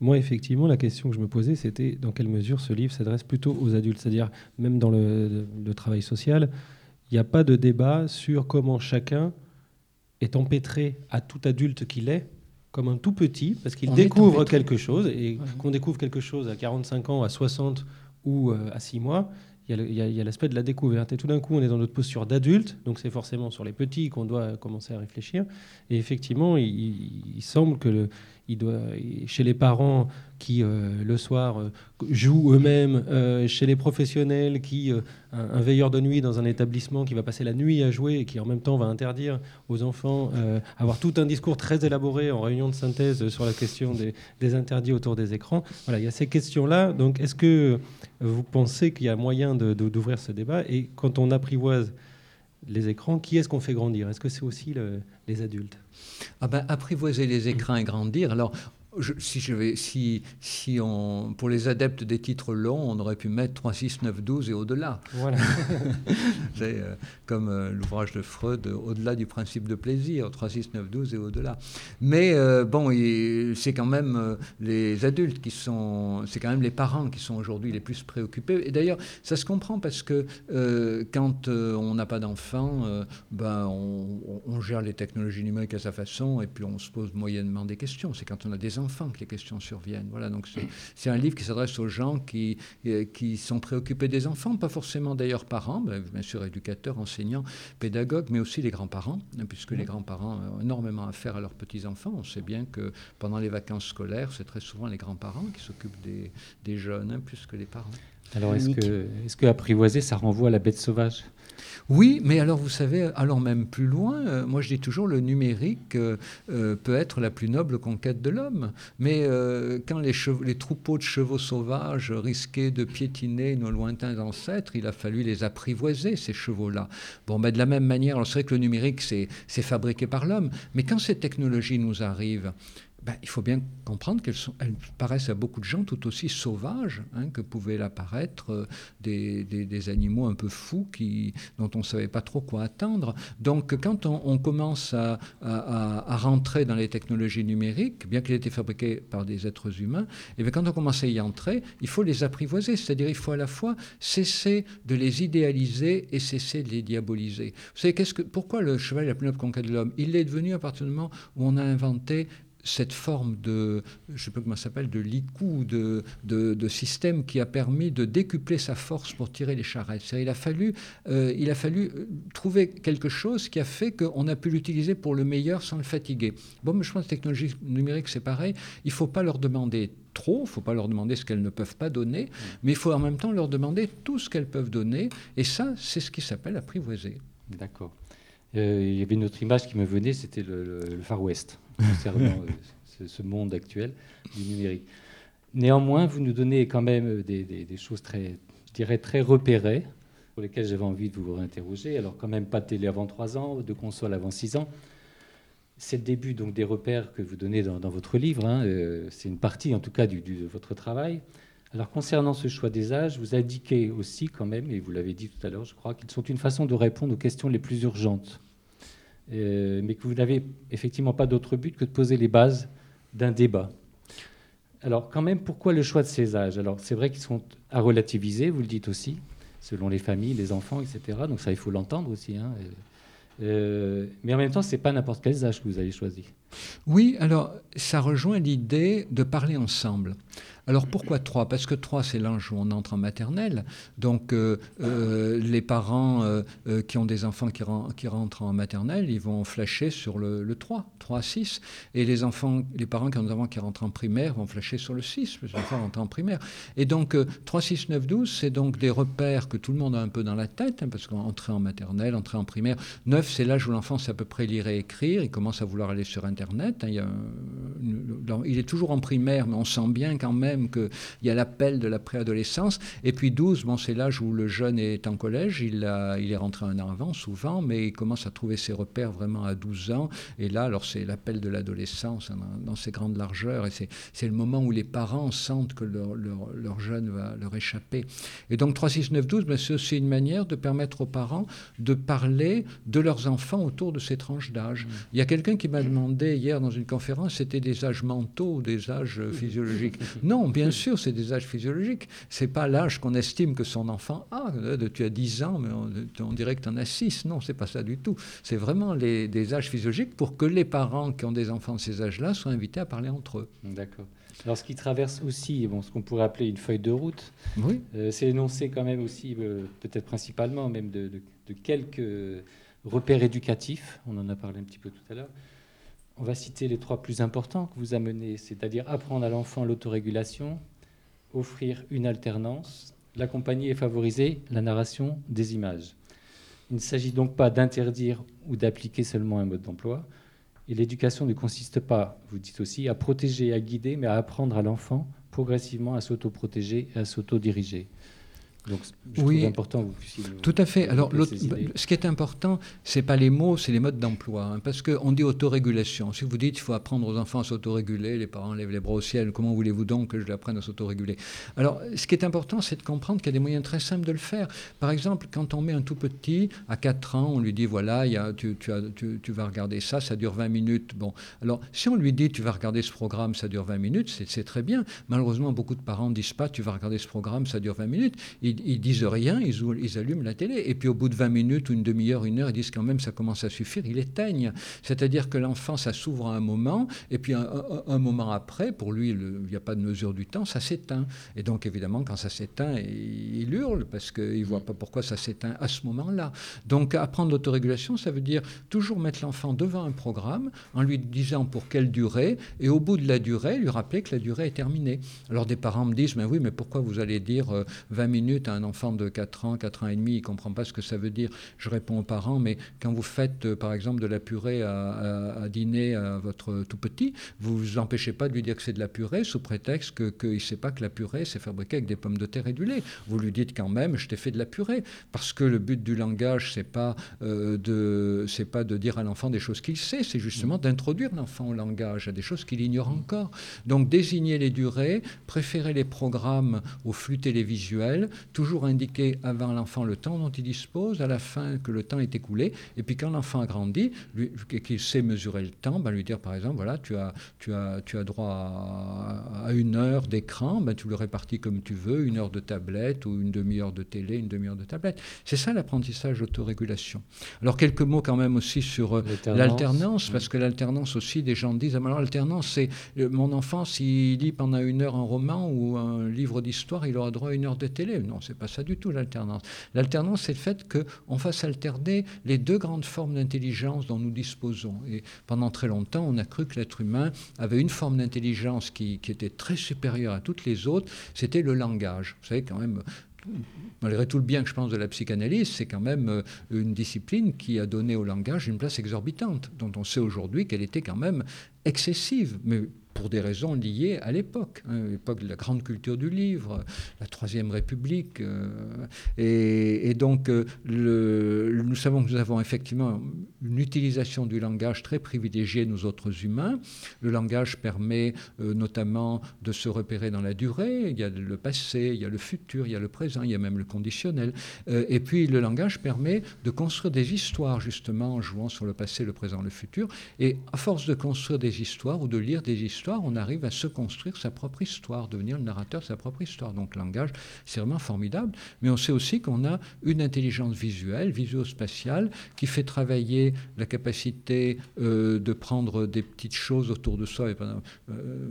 moi, effectivement, la question que je me posais, c'était dans quelle mesure ce livre s'adresse plutôt aux adultes? C'est-à-dire, même dans le, travail social, il n'y a pas de débat sur comment chacun est empêtré à tout adulte qu'il est comme un tout petit, parce qu'il découvre quelque chose, et qu'on découvre quelque chose à 45 ans, à 60 ou euh, à 6 mois, il y a l'aspect de la découverte. Et tout d'un coup, on est dans notre posture d'adulte, donc c'est forcément sur les petits qu'on doit commencer à réfléchir. Et effectivement, il- il semble que le- chez les parents qui, euh, le soir, euh, jouent eux-mêmes, euh, chez les professionnels qui, un, veilleur de nuit dans un établissement qui va passer la nuit à jouer et qui en même temps va interdire aux enfants avoir tout un discours très élaboré en réunion de synthèse sur la question des, interdits autour des écrans. Voilà, il y a ces questions-là. Donc, est-ce que vous pensez qu'il y a moyen d'ouvrir ce débat? Et quand on apprivoise les écrans, qui est-ce qu'on fait grandir? Est-ce que c'est aussi le- les adultes? Ah ben, apprivoiser les écrans et grandir. Alors, je- si je vais, si, si on, pour les adeptes des titres longs, on aurait pu mettre 3, 6, 9, 12 et au-delà. Voilà. C'est euh, comme euh, l'ouvrage de Freud, euh, au-delà du principe de plaisir, 3, 6, 9, 12 et au-delà. Mais euh, bon, c'est quand même les adultes qui sont, c'est quand même les parents qui sont aujourd'hui les plus préoccupés. Et d'ailleurs, ça se comprend parce que quand on n'a pas d'enfants, ben, on, on- on gère les technologies numériques à sa façon et puis on se pose moyennement des questions. C'est quand on a des enfants que les questions surviennent. Voilà, donc c'est- un livre qui s'adresse aux gens qui, euh, qui sont préoccupés des enfants, pas forcément d'ailleurs parents, ben, bien sûr éducateurs, enseignants, pédagogues, mais aussi les grands-parents, hein, puisque les grands-parents ont énormément à faire à leurs petits-enfants. On sait bien que pendant les vacances scolaires, c'est très souvent les grands-parents qui s'occupent des, des jeunes, hein, plus que les parents. Alors, est-ce que, est que apprivoiser, ça renvoie à la bête sauvage? Oui, mais alors vous savez, allant même plus loin, euh, moi je dis toujours le numérique euh, euh, peut être la plus noble conquête de l'homme. Mais quand les, troupeaux de chevaux sauvages risquaient de piétiner nos lointains ancêtres, il a fallu les apprivoiser, ces chevaux-là. Bon, mais de la même manière, alors c'est vrai que le numérique, c'est fabriqué par l'homme, mais quand ces technologies nous arrivent, ben, il faut bien comprendre qu'elles paraissent à beaucoup de gens tout aussi sauvages hein, que pouvaient l'apparaître euh, des, animaux un peu fous dont on ne savait pas trop quoi attendre. Donc quand on, commence à, rentrer dans les technologies numériques, bien qu'elles aient été fabriquées par des êtres humains, et bien quand on commence à y entrer, il faut les apprivoiser, c'est-à-dire il faut à la fois cesser de les idéaliser et cesser de les diaboliser. Vous savez, pourquoi le cheval est la plus noble conquête de l'homme? Il l'est devenu à partir du moment où on a inventé cette forme de, je ne sais pas comment ça s'appelle, de licou, de, de, de système qui a permis de décupler sa force pour tirer les charrettes. Il a fallu, euh, il a fallu euh, trouver quelque chose qui a fait qu'on a pu l'utiliser pour le meilleur sans le fatiguer. Bon, mais je pense que la technologie numérique, c'est pareil. Il ne faut pas leur demander trop, il ne faut pas leur demander ce qu'elles ne peuvent pas donner, mais il faut en même temps leur demander tout ce qu'elles peuvent donner. Et ça, c'est ce qui s'appelle apprivoiser. D'accord. Euh, il y avait une autre image qui me venait, c'était le, le- le Far West, concernant euh, ce, monde actuel du numérique. Néanmoins, vous nous donnez quand même euh, des, choses très, je dirais, très repérées, pour lesquelles j'avais envie de vous réinterroger. Alors, quand même, pas de télé avant 3 ans, de console avant 6 ans. C'est le début donc des repères que vous donnez dans, votre livre. hein, euh, c'est une partie, en tout cas, de votre travail. Alors, concernant ce choix des âges, vous indiquez aussi, quand même, et vous l'avez dit tout à l'heure, je crois, qu'ils sont une façon de répondre aux questions les plus urgentes. Euh, mais que vous n'avez effectivement pas d'autre but que de poser les bases d'un débat. Alors, quand même, pourquoi le choix de ces âges? Alors, c'est vrai qu'ils sont à relativiser, vous le dites aussi, selon les familles, les enfants, etc. Donc, ça, il faut l'entendre aussi. hein. Euh, mais en même temps, c'est pas n'importe quels âges que vous avez choisi. Oui, alors ça rejoint l'idée de parler ensemble. Alors pourquoi 3 Parce que 3, c'est l'âge où on entre en maternelle. Donc euh, euh, les parents euh, qui ont des enfants qui, ren- qui rentrent en maternelle, ils vont flasher sur le, le 3, 3 à 6. Et les, enfants, les parents qui ont des enfants qui rentrent en primaire vont flasher sur le 6, parce que les enfants rentrent en primaire. Et donc euh, 3, 6, 9, 12, c'est donc des repères que tout le monde a un peu dans la tête, hein, parce qu'entrer en maternelle, entrer en primaire. 9, c'est l'âge où l'enfant sait à peu près lire et écrire, il commence à vouloir aller sur Internet. hein, il, il est toujours en primaire, mais on sent bien quand même qu'il y a l'appel de la préadolescence. Et puis 12, bon, c'est l'âge où le jeune est en collège, il, a- il est rentré un an avant souvent, mais il commence à trouver ses repères vraiment à 12 ans. Et là, alors c'est l'appel de l'adolescence hein, dans, dans ses grandes largeurs, et c'est c'est le moment où les parents sentent que leur, leur- leur jeune va leur échapper. Et donc 3, 6, 9, 12, ben, c'est aussi une manière de permettre aux parents de parler de leurs enfants autour de ces tranches d'âge. Il y a quelqu'un qui m'a demandé demandé hier dans une conférence, c'était des âges mentaux, des âges physiologiques. non, bien sûr, c'est des âges physiologiques. C'est pas l'âge qu'on estime que son enfant a. Tu as 10 ans, mais on, dirait que tu en as 6. Non, c'est pas ça du tout. C'est vraiment les, des âges physiologiques pour que les parents qui ont des enfants de ces âges-là soient invités à parler entre eux. D'accord. Alors, ce qui traverse aussi, bon, ce qu'on pourrait appeler une feuille de route, oui. Euh, c'est énoncé quand même aussi, euh, peut-être principalement même de, de, quelques repères éducatifs. On en a parlé un petit peu tout à l'heure. On va citer les trois plus importants que vous amenez, c'est-à-dire apprendre à l'enfant l'autorégulation, offrir une alternance, l'accompagner et favoriser la narration des images. Il ne s'agit donc pas d'interdire ou d'appliquer seulement un mode d'emploi. Et l'éducation ne consiste pas, vous dites aussi, à protéger, à guider, mais à apprendre à l'enfant progressivement à s'auto-protéger et à s'auto-diriger. Donc, je oui, important vous Tout à fait. Alors, ce qui est important, c'est pas les mots, c'est les modes d'emploi. Hein, parce qu'on dit autorégulation. Si vous dites qu'il faut apprendre aux enfants à s'autoréguler, les parents lèvent les bras au ciel, comment voulez-vous donc que je l'apprenne à s'autoréguler? Alors, ce qui est important, c'est de comprendre qu'il y a des moyens très simples de le faire. Par exemple, quand on met un tout petit à 4 ans, on lui dit voilà, y a, tu, tu, as, tu, tu, vas regarder ça, ça dure 20 minutes. Bon, alors, si on lui dit tu vas regarder ce programme, ça dure 20 minutes, c'est très bien. Malheureusement, beaucoup de parents ne disent pas tu vas regarder ce programme, ça dure 20 minutes ils, disent rien, ils, ils, allument la télé. Et puis au bout de 20 minutes ou une demi-heure, une heure, ils disent quand même ça commence à suffire, ils éteignent. C'est-à-dire que l'enfant, ça s'ouvre à un moment, et puis un, moment après, pour lui, il n'y a pas de mesure du temps, ça s'éteint. Et donc évidemment, quand ça s'éteint, il hurle, parce qu'il ne voit pas pourquoi ça s'éteint à ce moment-là. Donc apprendre l'autorégulation, ça veut dire toujours mettre l'enfant devant un programme, en lui disant pour quelle durée, et au bout de la durée, lui rappeler que la durée est terminée. Alors des parents me disent, mais oui, mais pourquoi vous allez dire 20 euh, un enfant de 4 ans, 4 ans et demi, il ne comprend pas ce que ça veut dire. Je réponds aux parents, mais quand vous faites, euh, par exemple, de la purée à, dîner à votre tout petit, vous ne vous empêchez pas de lui dire que c'est de la purée sous prétexte qu'il ne sait pas que la purée, c'est fabriqué avec des pommes de terre et du lait. Vous lui dites quand même, je t'ai fait de la purée. Parce que le but du langage, c'est pas, euh, de, pas de dire à l'enfant des choses qu'il sait, c'est justement d'introduire l'enfant au langage, à des choses qu'il ignore encore. Donc désigner les durées, préférer les programmes aux flux télévisuels, toujours indiquer avant l'enfant le temps dont il dispose, à la fin que le temps est écoulé, et puis quand l'enfant a grandi, qu'il sait mesurer le temps, ben lui dire par exemple, voilà, tu as, tu as, tu as droit à, une heure d'écran, ben tu le répartis comme tu veux, une heure de tablette ou une demi-heure de télé, une demi-heure de tablette. C'est ça l'apprentissage d'autorégulation. Alors quelques mots quand même aussi sur euh, l'alternance, parce que l'alternance aussi, des gens disent, ah, alors l'alternance, c'est euh, mon enfant, s'il lit pendant une heure un roman ou un livre d'histoire, il aura droit à une heure de télé. Non, c'est pas ça du tout l'alternance. L'alternance, c'est le fait qu'on fasse alterner les deux grandes formes d'intelligence dont nous disposons. Et pendant très longtemps, on a cru que l'être humain avait une forme d'intelligence qui, qui était très supérieure à toutes les autres, c'était le langage. Vous savez, quand même, malgré tout le bien que je pense de la psychanalyse, c'est quand même euh, une discipline qui a donné au langage une place exorbitante, dont on sait aujourd'hui qu'elle était quand même excessive. Mais pour des raisons liées à l'époque, hein, l'époque de la grande culture du livre, la Troisième République. Euh, et, donc, euh, nous savons que nous avons effectivement une utilisation du langage très privilégiée, nous autres humains. Le langage permet euh, notamment de se repérer dans la durée. Il y a le passé, il y a le futur, il y a le présent, il y a même le conditionnel. et puis, le langage permet de construire des histoires, justement, en jouant sur le passé, le présent, le futur. Et à force de construire des histoires ou de lire des histoires, on arrive à se construire sa propre histoire, devenir le narrateur de sa propre histoire. Donc le langage, c'est vraiment formidable. Mais on sait aussi qu'on a une intelligence visuelle, visuospatiale, qui fait travailler la capacité euh, de prendre des petites choses autour de soi. Euh,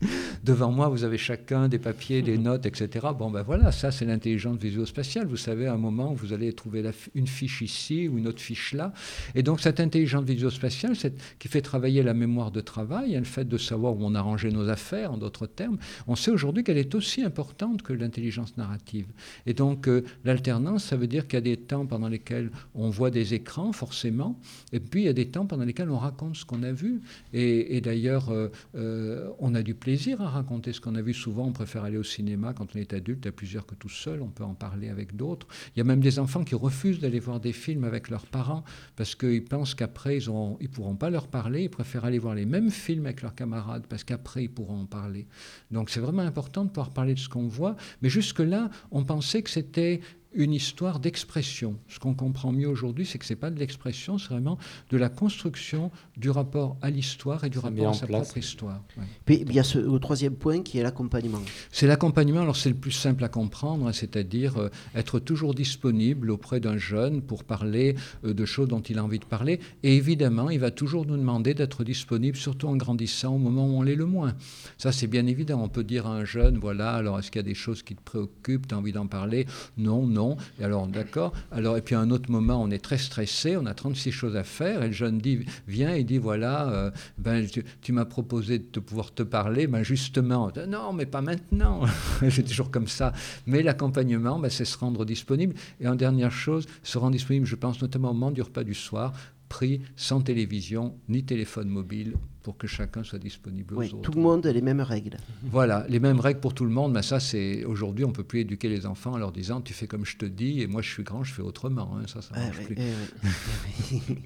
devant moi, vous avez chacun des papiers, des notes, etc. Bon, ben voilà, ça c'est l'intelligence visuospatiale. Vous savez, à un moment, vous allez trouver une fiche ici ou une autre fiche là. Et donc cette intelligence visuospatiale, qui fait travailler la mémoire de travail, elle fait de savoir où on a rangé nos affaires, en d'autres termes, on sait aujourd'hui qu'elle est aussi importante que l'intelligence narrative. Et donc euh, l'alternance, ça veut dire qu'il y a des temps pendant lesquels on voit des écrans, forcément, et puis il y a des temps pendant lesquels on raconte ce qu'on a vu. Et, d'ailleurs, euh, euh, on a du plaisir à raconter ce qu'on a vu. Souvent, on préfère aller au cinéma quand on est adulte, à plusieurs que tout seul, on peut en parler avec d'autres. Il y a même des enfants qui refusent d'aller voir des films avec leurs parents parce qu'ils pensent qu'après, ils ne ils pourront pas leur parler, ils préfèrent aller voir les mêmes films avec leurs camarades, parce qu'après, ils pourront en parler. Donc c'est vraiment important de pouvoir parler de ce qu'on voit. Mais jusque-là, on pensait que c'était une histoire d'expression. Ce qu'on comprend mieux aujourd'hui, c'est que ce n'est pas de l'expression, c'est vraiment de la construction du rapport à l'histoire et du rapport à sa propre histoire. Puis il y a ce, le troisième point qui est l'accompagnement. C'est l'accompagnement, alors c'est le plus simple à comprendre, hein, c'est-à-dire euh, être toujours disponible auprès d'un jeune pour parler euh, de choses dont il a envie de parler. Et évidemment, il va toujours nous demander d'être disponible, surtout en grandissant, au moment où on l'est le moins. Ça, c'est bien évident. On peut dire à un jeune, voilà, alors est-ce qu'il y a des choses qui te préoccupent, tu as envie d'en parler? Non, non non. Et alors, d'accord. Alors, et puis à un autre moment, on est très stressé, on a 36 choses à faire, et le jeune dit, vient et dit, voilà, euh, ben, tu, m'as proposé de pouvoir te parler, ben justement, non, mais pas maintenant. C'est toujours comme ça. Mais l'accompagnement, ben, c'est se rendre disponible. Et en dernière chose, se rendre disponible, je pense notamment au moment du repas du soir, pris sans télévision ni téléphone mobile pour que chacun soit disponible aux oui, autres. Tout le monde a les mêmes règles. Voilà, les mêmes règles pour tout le monde. Mais ça, c'est aujourd'hui, on peut plus éduquer les enfants en leur disant tu fais comme je te dis et moi je suis grand, je fais autrement. Hein. Ça, ça ah marche plus.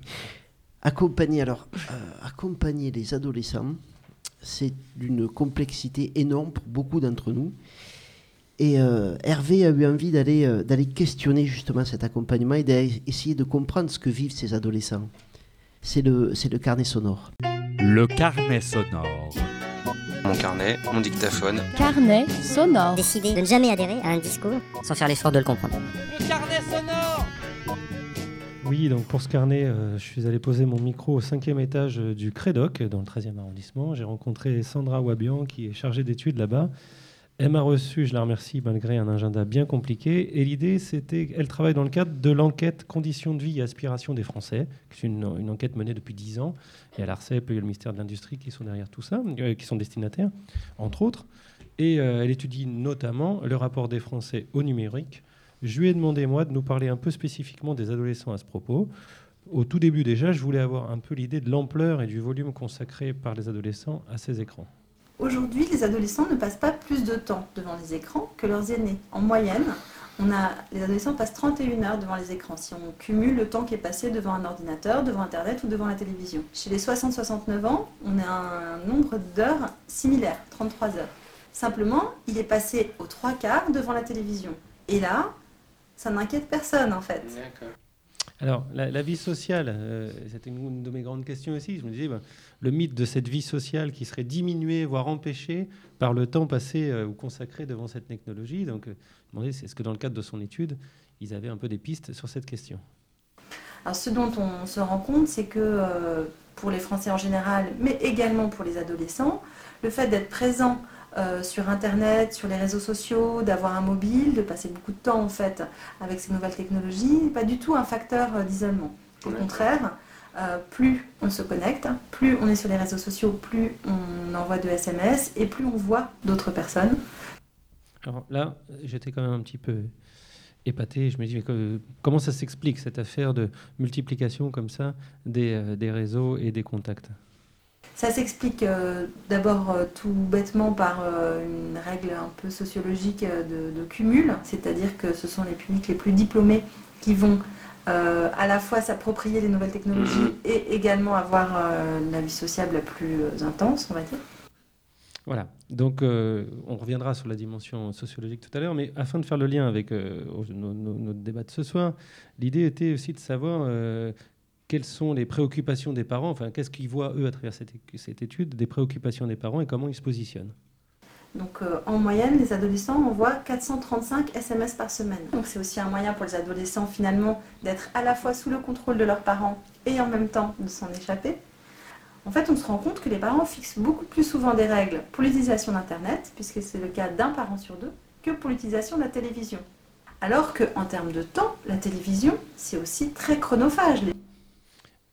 accompagner alors, euh, accompagner les adolescents, c'est d'une complexité énorme pour beaucoup d'entre nous. Et euh, Hervé a eu envie d'aller euh, d'aller questionner justement cet accompagnement et d'essayer de comprendre ce que vivent ces adolescents. C'est le, c'est le carnet sonore. Le carnet sonore. Mon carnet, mon dictaphone. Carnet sonore. Décider de ne jamais adhérer à un discours sans faire l'effort de le comprendre. Le carnet sonore oui, donc pour ce carnet, euh, je suis allé poser mon micro au cinquième étage du Crédoc, dans le 13e arrondissement. J'ai rencontré Sandra Wabian, qui est chargée d'études là-bas, elle m'a reçu, je la remercie, malgré un agenda bien compliqué. Et l'idée, c'était, elle travaille dans le cadre de l'enquête Conditions de vie et aspirations des Français, qui est une, enquête menée depuis 10 ans. Il y a l'ARCEP et le ministère de l'Industrie qui sont derrière tout ça, euh, qui sont destinataires, entre autres. Et euh, elle étudie notamment le rapport des Français au numérique. Je lui ai demandé, moi, de nous parler un peu spécifiquement des adolescents à ce propos. Au tout début déjà, je voulais avoir un peu l'idée de l'ampleur et du volume consacré par les adolescents à ces écrans. Aujourd'hui, les adolescents ne passent pas plus de temps devant les écrans que leurs aînés. En moyenne, les adolescents passent 31 heures devant les écrans si on cumule le temps qui est passé devant un ordinateur, devant Internet ou devant la télévision. Chez les 60-69 ans, on a un nombre d'heures similaire, 33 heures. Simplement, il est passé aux trois quarts devant la télévision. Et là, ça n'inquiète personne en fait. Alors, la, vie sociale, euh, c'était une de mes grandes questions aussi. Je me disais, ben, le mythe de cette vie sociale qui serait diminuée, voire empêchée par le temps passé euh, ou consacré devant cette technologie. Donc, euh, je me est-ce que dans le cadre de son étude, ils avaient un peu des pistes sur cette question Alors, ce dont on se rend compte, c'est que pour les Français en général, mais également pour les adolescents, le fait d'être présent sur Internet, sur les réseaux sociaux, d'avoir un mobile, de passer beaucoup de temps en fait avec ces nouvelles technologies, n'est pas du tout un facteur d'isolement. Au contraire, euh, plus on se connecte, plus on est sur les réseaux sociaux, plus on envoie de SMS et plus on voit d'autres personnes. Alors là, j'étais quand même un petit peu épaté. Je me dis, comment ça s'explique cette affaire de multiplication comme ça des, euh, réseaux et des contacts? Ça s'explique euh, d'abord tout bêtement par une règle un peu sociologique de cumul, c'est-à-dire que ce sont les publics les plus diplômés qui vont euh, à la fois s'approprier les nouvelles technologies mm-hmm. et également avoir euh, la vie sociable la plus euh, intense, on va dire. Voilà, donc on reviendra sur la dimension sociologique tout à l'heure, mais afin de faire le lien avec notre débat de ce soir, l'idée était aussi de savoir quelles sont les préoccupations des parents, enfin qu'est-ce qu'ils voient eux à travers cette, étude des préoccupations des parents et comment ils se positionnent? Donc euh, en moyenne, les adolescents envoient 435 SMS par semaine. Donc c'est aussi un moyen pour les adolescents finalement d'être à la fois sous le contrôle de leurs parents et en même temps de s'en échapper. En fait, on se rend compte que les parents fixent beaucoup plus souvent des règles pour l'utilisation d'Internet, puisque c'est le cas d'un parent sur deux, que pour l'utilisation de la télévision. Alors qu'en termes de temps, la télévision, c'est aussi très chronophage.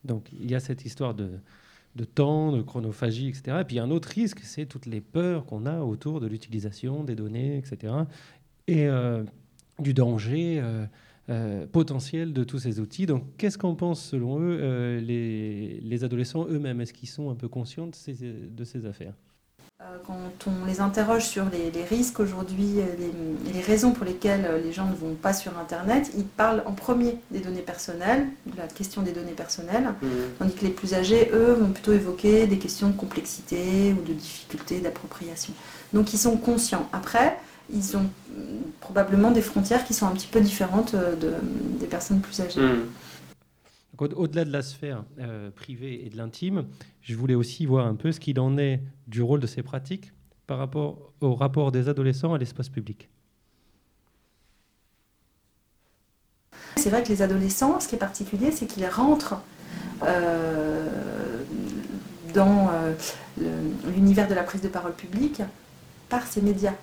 Donc il y a cette histoire de, temps, de chronophagie, etc. Et puis un autre risque, c'est toutes les peurs qu'on a autour de l'utilisation des données, etc. Et euh, du danger euh, euh, potentiel de tous ces outils. Donc qu'est-ce qu'en pensent selon eux les, adolescents eux-mêmes? Est-ce qu'ils sont un peu conscients de ces affaires? Quand on les interroge sur les, risques aujourd'hui, euh, les, les, raisons pour lesquelles euh, les gens ne vont pas sur Internet, ils parlent en premier des données personnelles, de la question des données personnelles, mmh. tandis que les plus âgés, eux, vont plutôt évoquer des questions de complexité ou de difficulté d'appropriation. Donc ils sont conscients. Après, ils ont probablement des frontières qui sont un petit peu différentes euh, de, des personnes plus âgées. Au- Au-delà de la sphère euh, privée et de l'intime, je voulais aussi voir un peu ce qu'il en est du rôle de ces pratiques par rapport au rapport des adolescents à l'espace public. C'est vrai que les adolescents, ce qui est particulier, c'est qu'ils rentrent euh, dans euh, l'univers de la prise de parole publique par ces médias.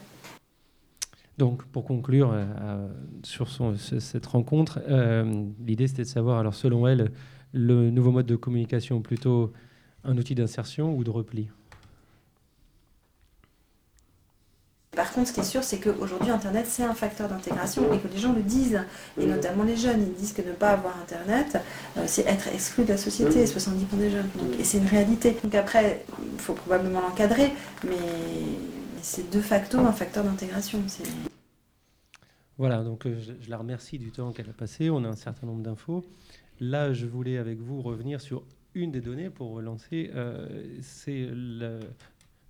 Donc, pour conclure euh, euh, sur son- ce- cette rencontre, euh, l'idée c'était de savoir, alors selon elle, le nouveau mode de communication plutôt un outil d'insertion ou de repli? Par contre, ce qui est sûr, c'est qu'aujourd'hui, Internet, c'est un facteur d'intégration et que les gens le disent, et notamment les jeunes, ils disent que ne pas avoir Internet, euh, c'est être exclu de la société, 70% des jeunes. Donc, et c'est une réalité. Donc après, il faut probablement l'encadrer, mais c'est de facto un facteur d'intégration. Voilà, donc euh, je, la remercie du temps qu'elle a passé. On a un certain nombre d'infos. Là, je voulais avec vous revenir sur une des données pour relancer. euh, c'est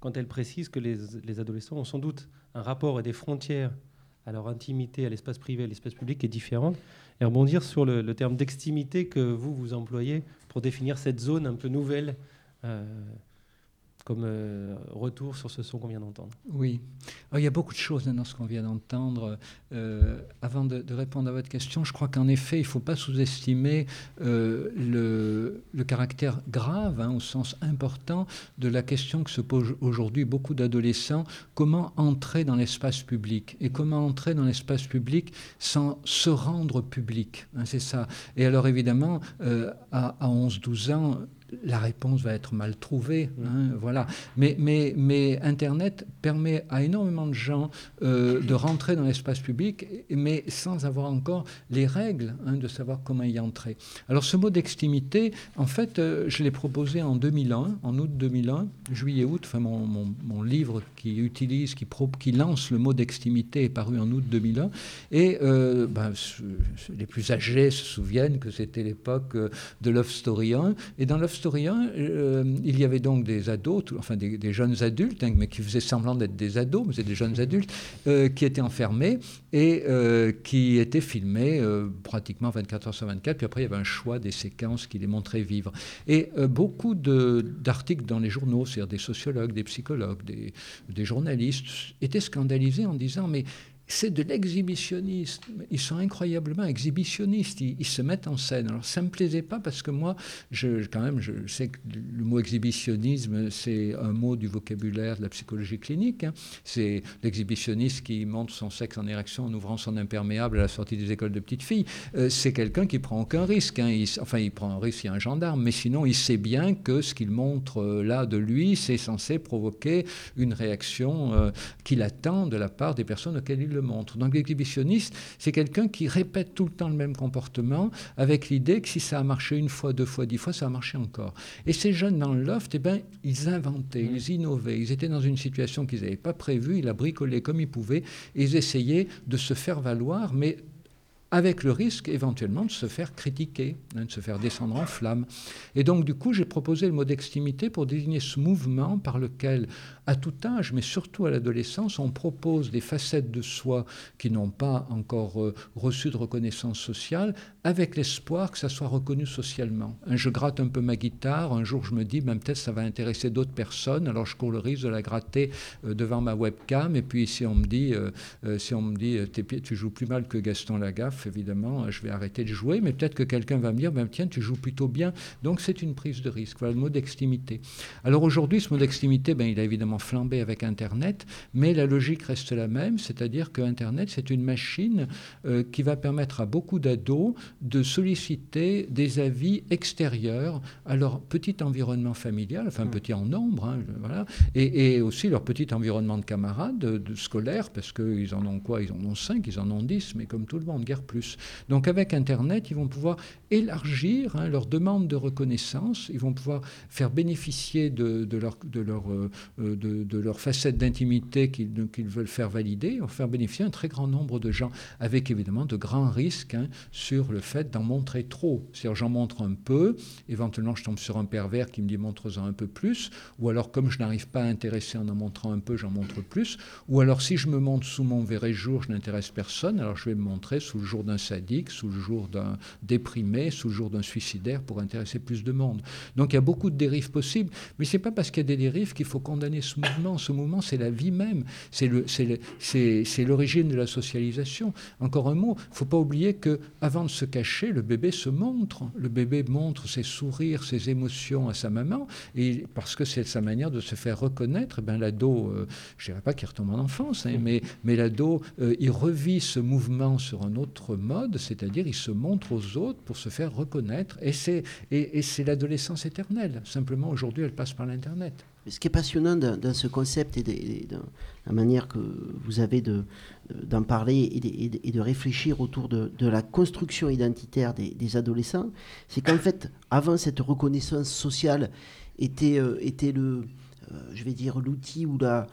quand elle précise que les, les adolescents ont sans doute un rapport et des frontières à leur intimité, à l'espace privé, à l'espace public qui est différent. Et rebondir sur le, le terme d'extimité que vous, vous employez pour définir cette zone un peu nouvelle euh, comme euh, retour sur ce son qu'on vient d'entendre. Oui. Alors, il y a beaucoup de choses dans ce qu'on vient d'entendre. Euh, avant de, répondre à votre question, je crois qu'en effet, il ne faut pas sous-estimer euh, le, caractère grave, hein, au sens important, de la question que se posent aujourd'hui beaucoup d'adolescents. Comment entrer dans l'espace public? Et comment entrer dans l'espace public sans se rendre public? Hein, C'est ça. Et alors, évidemment, à 11-12 ans, la réponse va être mal trouvée. hein, voilà. Mais, mais, mais Internet permet à énormément de gens euh, de rentrer dans l'espace public, mais sans avoir encore les règles hein, de savoir comment y entrer. Alors ce mot d'extimité, en fait, euh, je l'ai proposé en 2001, en août 2001, juillet-août, enfin mon, mon- mon livre qui utilise, qui, pro- qui lance le mot d'extimité est paru en août 2001. Et euh, ben, les plus âgés se souviennent que c'était l'époque de Love Story 1. Et dans Love Story 1, euh, il y avait donc des ados, enfin des, jeunes adultes, hein, mais qui faisaient semblant d'être des ados, mais c'était des jeunes adultes, euh, qui étaient enfermés et euh, qui étaient filmés pratiquement 24 heures sur 24. Puis après, il y avait un choix des séquences qui les montraient vivre. Et beaucoup d'articles dans les journaux, c'est-à-dire des sociologues, des psychologues, des journalistes, étaient scandalisés en disant mais c'est de l'exhibitionnisme. Ils sont incroyablement exhibitionnistes. Ils, se mettent en scène. Alors ça me plaisait pas parce que moi, je, quand même, je sais que le mot exhibitionnisme, c'est un mot du vocabulaire de la psychologie clinique. hein. C'est l'exhibitionniste qui montre son sexe en érection en ouvrant son imperméable à la sortie des écoles de petites filles. Euh, c'est quelqu'un qui prend aucun risque. hein. Enfin, il prend un risque, il y a un gendarme, mais sinon, il sait bien que ce qu'il montre euh, là de lui, c'est censé provoquer une réaction euh, qu'il attend de la part des personnes auxquelles il le montre. Donc l'exhibitionniste, c'est quelqu'un qui répète tout le temps le même comportement avec l'idée que si ça a marché une fois, deux fois, dix fois, ça a marché encore. Et ces jeunes dans le loft, eh ben, ils inventaient, ils innovaient, ils étaient dans une situation qu'ils n'avaient pas prévue, ils la bricolaient comme ils pouvaient, et ils essayaient de se faire valoir, mais avec le risque éventuellement de se faire critiquer, hein, de se faire descendre en flammes. Et donc du coup, j'ai proposé le mot d'extimité pour désigner ce mouvement par lequel, à tout âge, mais surtout à l'adolescence, on propose des facettes de soi qui n'ont pas encore euh, reçu de reconnaissance sociale, avec l'espoir que ça soit reconnu socialement. Je gratte un peu ma guitare, un jour je me dis, ben, peut-être ça va intéresser d'autres personnes, alors je cours le risque de la gratter euh, devant ma webcam, et puis si on me dit, euh, si on me dit tu joues plus mal que Gaston Lagaffe, évidemment, je vais arrêter de jouer, mais peut-être que quelqu'un va me dire, ben, tiens, tu joues plutôt bien. Donc c'est une prise de risque. Voilà le mot d'extimité. Alors aujourd'hui, ce mot d'extimité, ben, il a évidemment flambé avec Internet, mais la logique reste la même, c'est-à-dire que Internet, c'est une machine euh, qui va permettre à beaucoup d'ados de solliciter des avis extérieurs à leur petit environnement familial, enfin petit en nombre, hein, voilà, et, et aussi leur petit environnement de camarades, de, de scolaires, parce qu'ils en ont quoi? Ils en ont cinq, ils en ont dix, mais comme tout le monde, guère plus. Donc avec Internet, ils vont pouvoir élargir hein, leur demande de reconnaissance, ils vont pouvoir faire bénéficier de, de leur, de leur, euh, euh, de de, leur facette d'intimité qu'ils veulent faire valider, en faire bénéficier un très grand nombre de gens, avec évidemment de grands risques hein, sur le fait d'en montrer trop. C'est-à-dire j'en montre un peu, éventuellement je tombe sur un pervers qui me dit montre-en un peu plus, ou alors comme je n'arrive pas à intéresser en en montrant un peu, j'en montre plus, ou alors si je me montre sous mon verre jour, je n'intéresse personne, alors je vais me montrer sous le jour d'un sadique, sous le jour d'un déprimé, sous le jour d'un suicidaire pour intéresser plus de monde. Donc il y a beaucoup de dérives possibles, mais c'est pas parce qu'il y a des dérives qu'il faut condamner ce mouvement. Ce mouvement, c'est la vie même, c'est l'origine de la socialisation. Encore un mot, il faut pas oublier que avant de se cacher, le bébé se montre. Le bébé montre ses sourires, ses émotions à sa maman, et parce que c'est sa manière de se faire reconnaître. eh Ben l'ado, euh, je dirais pas qu'il retombe en enfance, hein, mais l'ado, euh, il revit ce mouvement sur un autre mode, c'est-à-dire il se montre aux autres pour se faire reconnaître, et c'est l'adolescence éternelle. Simplement aujourd'hui, elle passe par l'internet. Ce qui est passionnant dans, ce concept et, dans la manière que vous avez de- d'en parler et de, réfléchir autour de, la construction identitaire des, adolescents, c'est qu'en fait, avant cette reconnaissance sociale était, euh, était le, euh, je vais dire, l'outil ou la,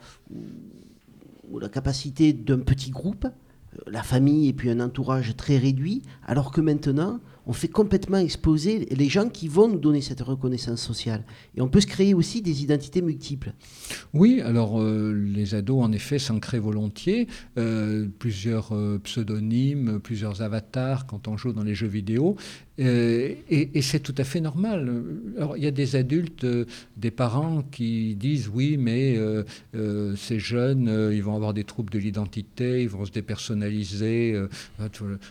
ou la capacité d'un petit groupe, euh, la famille et puis un entourage très réduit, alors que maintenant, on fait complètement exploser les gens qui vont nous donner cette reconnaissance sociale. Et on peut se créer aussi des identités multiples. Oui, alors euh, les ados, en effet, s'en créent volontiers. Euh, plusieurs euh, pseudonymes, plusieurs avatars quand on joue dans les jeux vidéo. Et c'est tout à fait normal. Alors, il y a des adultes, des parents qui disent oui, mais ces jeunes, ils vont avoir des troubles de l'identité, ils vont se dépersonnaliser,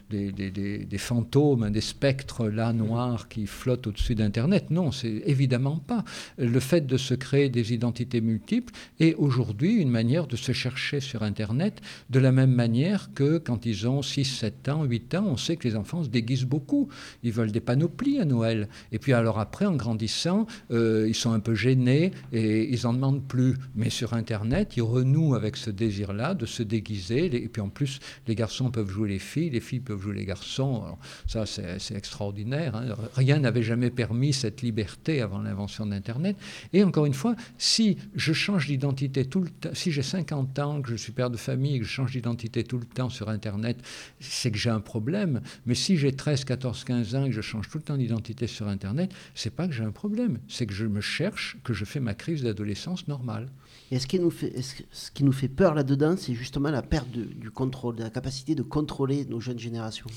des, des- des- des fantômes, hein, des spectres là noirs qui flottent au-dessus d'Internet. Non, c'est évidemment pas. Le fait de se créer des identités multiples est aujourd'hui une manière de se chercher sur Internet de la même manière que quand ils ont 6, 7 ans, 8 ans, on sait que les enfants se déguisent beaucoup. Ils veulent des panoplies à Noël. Et puis alors après, en grandissant, euh, ils sont un peu gênés et ils en demandent plus. Mais sur Internet, ils renouent avec ce désir-là de se déguiser. Et puis en plus, les garçons peuvent jouer les filles, les filles peuvent jouer les garçons. Ça, c'est extraordinaire. hein. Rien n'avait jamais permis cette liberté avant l'invention d'Internet. Et encore une fois, si je change d'identité tout le temps, si j'ai 50 ans, que je suis père de famille et que je change d'identité tout le temps sur Internet, c'est que j'ai un problème. Mais si j'ai 13, 14, 15 ans et que je change tout le temps d'identité sur Internet, c'est pas que j'ai un problème. C'est que je me cherche, que je fais ma crise d'adolescence normale. Et ce qui nous fait, ce qui nous fait peur là-dedans, c'est justement la perte du contrôle, de la capacité de contrôler nos jeunes générations?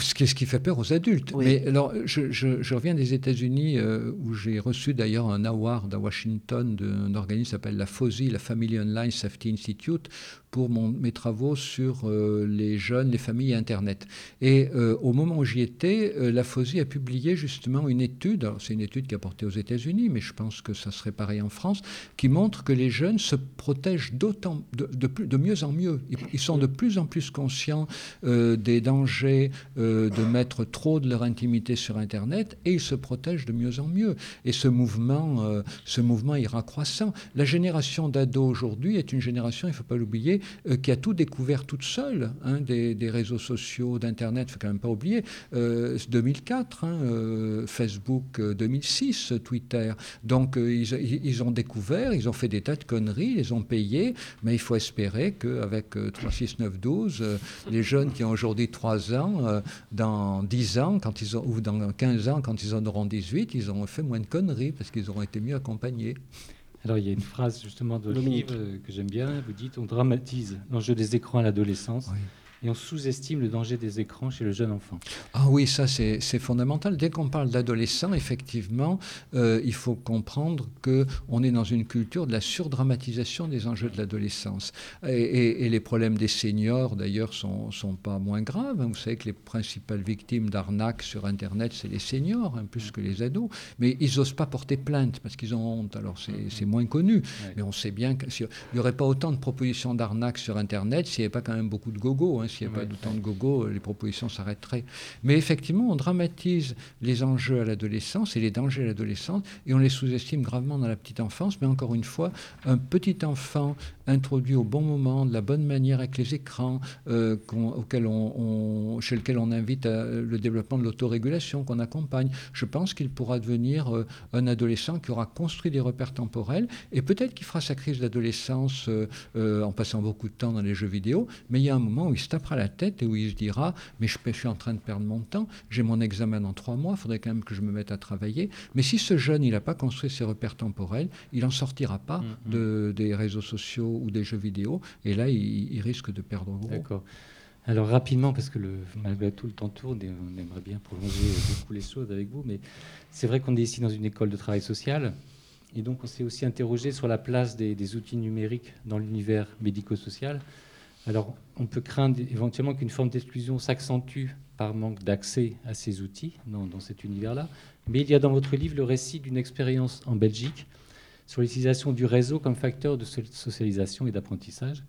Ce qui, ce qui fait peur aux adultes. Oui. Mais alors, je, je- je reviens des États-Unis euh, où j'ai reçu d'ailleurs un award à Washington d'un organisme qui s'appelle la FOSI, la Family Online Safety Institute, pour mes travaux sur euh, les jeunes, les familles et Internet. Et euh, au moment où j'y étais, euh, la FOSI a publié justement une étude, c'est une étude qui a porté aux États-Unis, mais je pense que ça serait pareil en France, qui montre que les jeunes se protègent de, plus- de mieux en mieux. Ils, sont de plus en plus conscients des dangers de mettre trop de leur intimité sur Internet et ils se protègent de mieux en mieux. Et ce mouvement, ce mouvement ira croissant. La génération d'ados aujourd'hui est une génération, il ne faut pas l'oublier, euh, qui a tout découvert toute seule, hein, des, réseaux sociaux, d'Internet, il faut quand même pas oublier. Euh, 2004, hein, euh, Facebook euh, 2006, euh, Twitter. Donc euh, ils, ont découvert, ils ont fait des tas de conneries, ils ont payés, mais il faut espérer qu'avec euh, 3, 6, 9, 12, euh, les jeunes qui ont aujourd'hui 3 ans, euh, dans 10 ans, quand ils ont, ou dans 15 ans, quand ils en auront 18, ils auront fait moins de conneries parce qu'ils auront été mieux accompagnés. Alors, il y a une phrase justement de livre euh, que j'aime bien. Vous dites on dramatise l'enjeu des écrans à l'adolescence et on sous-estime le danger des écrans chez le jeune enfant. Ah oui, ça c'est fondamental. Dès qu'on parle d'adolescents, effectivement, euh, il faut comprendre qu'on est dans une culture de la surdramatisation des enjeux de l'adolescence. Et, et- et les problèmes des seniors, d'ailleurs, sont, sont pas moins graves. hein. Vous savez que les principales victimes d'arnaques sur Internet, c'est les seniors, hein, plus que les ados. Mais ils n'osent pas porter plainte parce qu'ils ont honte. Alors c'est moins connu. Mais on sait bien qu'il n'y aurait pas autant de propositions d'arnaques sur Internet s'il n'y avait pas quand même beaucoup de gogos. hein. S'il n'y a pas d'autant de gogo, les propositions s'arrêteraient. Mais effectivement, on dramatise les enjeux à l'adolescence et les dangers à l'adolescence, et on les sous-estime gravement dans la petite enfance. Mais encore une fois, un petit enfant introduit au bon moment, de la bonne manière avec les écrans, euh, auquel on, chez lequel on invite à le développement de l'autorégulation, qu'on accompagne, je pense qu'il pourra devenir euh, un adolescent qui aura construit des repères temporels et peut-être qu'il fera sa crise d'adolescence euh, en passant beaucoup de temps dans les jeux vidéo, mais il y a un moment où il se tapera la tête et où il se dira Mais je, suis en train de perdre mon temps, j'ai mon examen dans trois mois, il faudrait quand même que je me mette à travailler. Mais si ce jeune, il n'a pas construit ses repères temporels, il n'en sortira pas mm, mm. de, des réseaux sociaux ou des jeux vidéo, et là, il, risque de perdre gros. D'accord. Alors rapidement, parce que le, malgré tout le temps tourne et on aimerait bien prolonger beaucoup les choses avec vous, mais c'est vrai qu'on est ici dans une école de travail social, et donc on s'est aussi interrogé sur la place des, outils numériques dans l'univers médico-social. Alors on peut craindre éventuellement qu'une forme d'exclusion s'accentue par manque d'accès à ces outils dans, dans cet univers-là, mais il y a dans votre livre le récit d'une expérience en Belgique sur l'utilisation du réseau comme facteur de socialisation et d'apprentissage.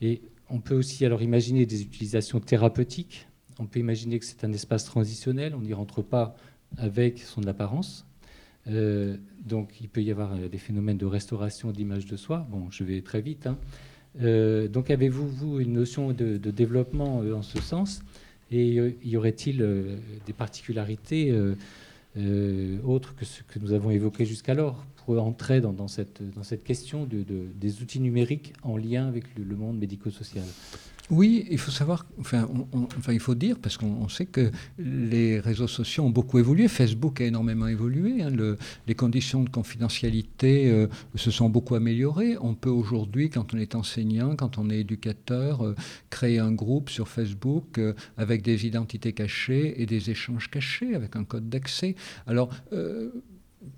Et on peut aussi alors imaginer des utilisations thérapeutiques. On peut imaginer que c'est un espace transitionnel, on n'y rentre pas avec son apparence. Euh, donc il peut y avoir euh, des phénomènes de restauration d'image de soi. Bon, je vais très vite. Hein. Euh, donc avez-vous, vous, une notion de, développement en ce sens? Et y aurait-il des particularités autres que ce que nous avons évoqué jusqu'alors pour entrer dans, cette, question de, des outils numériques en lien avec le, monde médico-social? Oui, il faut savoir, enfin, il faut dire, parce qu'on sait que les réseaux sociaux ont beaucoup évolué. Facebook a énormément évolué. Hein, les conditions de confidentialité euh, se sont beaucoup améliorées. On peut aujourd'hui, quand on est enseignant, quand on est éducateur, euh, créer un groupe sur Facebook euh, avec des identités cachées et des échanges cachés avec un code d'accès. Alors,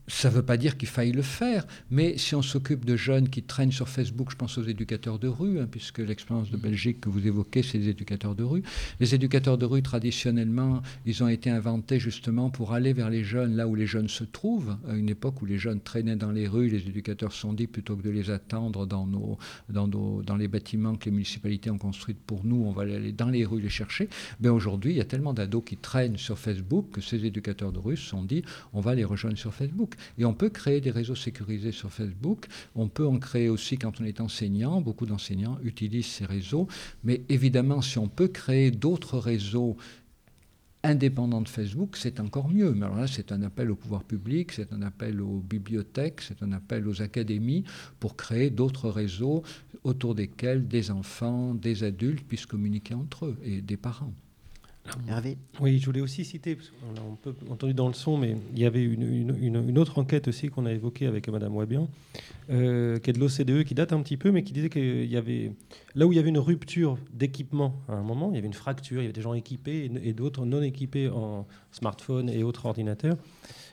ça ne veut pas dire qu'il faille le faire, mais si on s'occupe de jeunes qui traînent sur Facebook, je pense aux éducateurs de rue, hein, puisque l'expérience de Belgique que vous évoquez, c'est les éducateurs de rue. Les éducateurs de rue, traditionnellement, ils ont été inventés justement pour aller vers les jeunes là où les jeunes se trouvent. À une époque où les jeunes traînaient dans les rues, les éducateurs sont dit, plutôt que de les attendre dans, nos, dans, nos, dans les bâtiments que les municipalités ont construits pour nous, on va aller dans les rues les chercher. Mais aujourd'hui, il y a tellement d'ados qui traînent sur Facebook que ces éducateurs de rue se sont dit, on va les rejoindre sur Facebook. Et on peut créer des réseaux sécurisés sur Facebook. On peut en créer aussi quand on est enseignant. Beaucoup d'enseignants utilisent ces réseaux. Mais évidemment, si on peut créer d'autres réseaux indépendants de Facebook, c'est encore mieux. Mais alors là, c'est un appel au pouvoir public, c'est un appel aux bibliothèques, c'est un appel aux académies pour créer d'autres réseaux autour desquels des enfants, des adultes puissent communiquer entre eux et des parents. Hervé Oui, je voulais aussi citer, on l'a un peu entendu dans le son, mais il y avait une, autre enquête aussi qu'on a évoquée avec Madame Wabian, euh, qui est de l'OCDE, qui date un petit peu, mais qui disait qu'il y avait, là où il y avait une rupture d'équipement à un moment, il y avait une fracture, il y avait des gens équipés et, d'autres non équipés en smartphone et autres ordinateurs.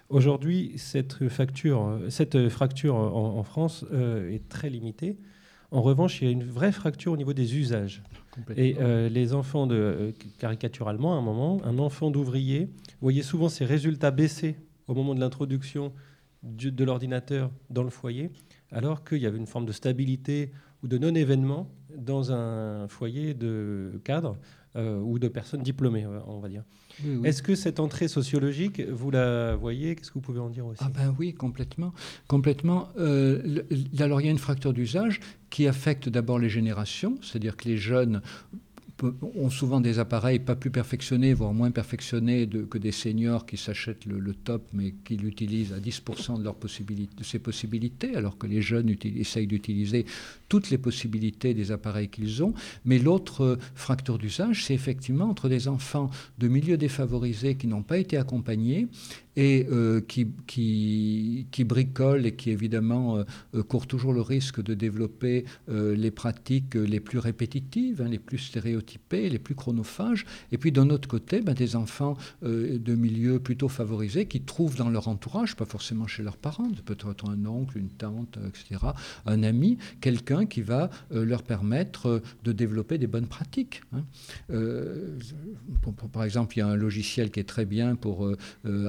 Aujourd'hui, cette, facture, cette fracture en, France euh, est très limitée. En revanche, il y a une vraie fracture au niveau des usages. Et euh, les enfants de euh, caricaturalement, à un moment, un enfant d'ouvrier voyait souvent ses résultats baisser au moment de l'introduction de l'ordinateur dans le foyer, alors qu'il y avait une forme de stabilité ou de non-événement dans un foyer de cadre ou de personnes diplômées, on va dire. Est-ce que cette entrée sociologique, vous la voyez? Qu'est-ce que vous pouvez en dire aussi? Ah ben oui, complètement. complètement. Euh, alors il y a une fracture d'usage qui affecte d'abord les générations, c'est-à-dire que les jeunes ont souvent des appareils pas plus perfectionnés, voire moins perfectionnés que des seniors qui s'achètent le, top, mais qui l'utilisent à 10% de, de ses possibilités, alors que les jeunes essayent d'utiliser toutes les possibilités des appareils qu'ils ont. Mais l'autre euh, fracture d'usage, c'est effectivement entre des enfants de milieux défavorisés qui n'ont pas été accompagnés et euh, qui, qui, qui, bricolent et qui évidemment euh, euh, courent toujours le risque de développer les pratiques les plus répétitives, hein, les plus stéréotypées, les plus chronophages. Et puis d'un autre côté, ben, des enfants de milieux plutôt favorisés qui trouvent dans leur entourage, pas forcément chez leurs parents, peut-être un oncle, une tante, etc., un ami, quelqu'un qui va leur permettre de développer des bonnes pratiques. Hein. par exemple, il y a un logiciel qui est très bien pour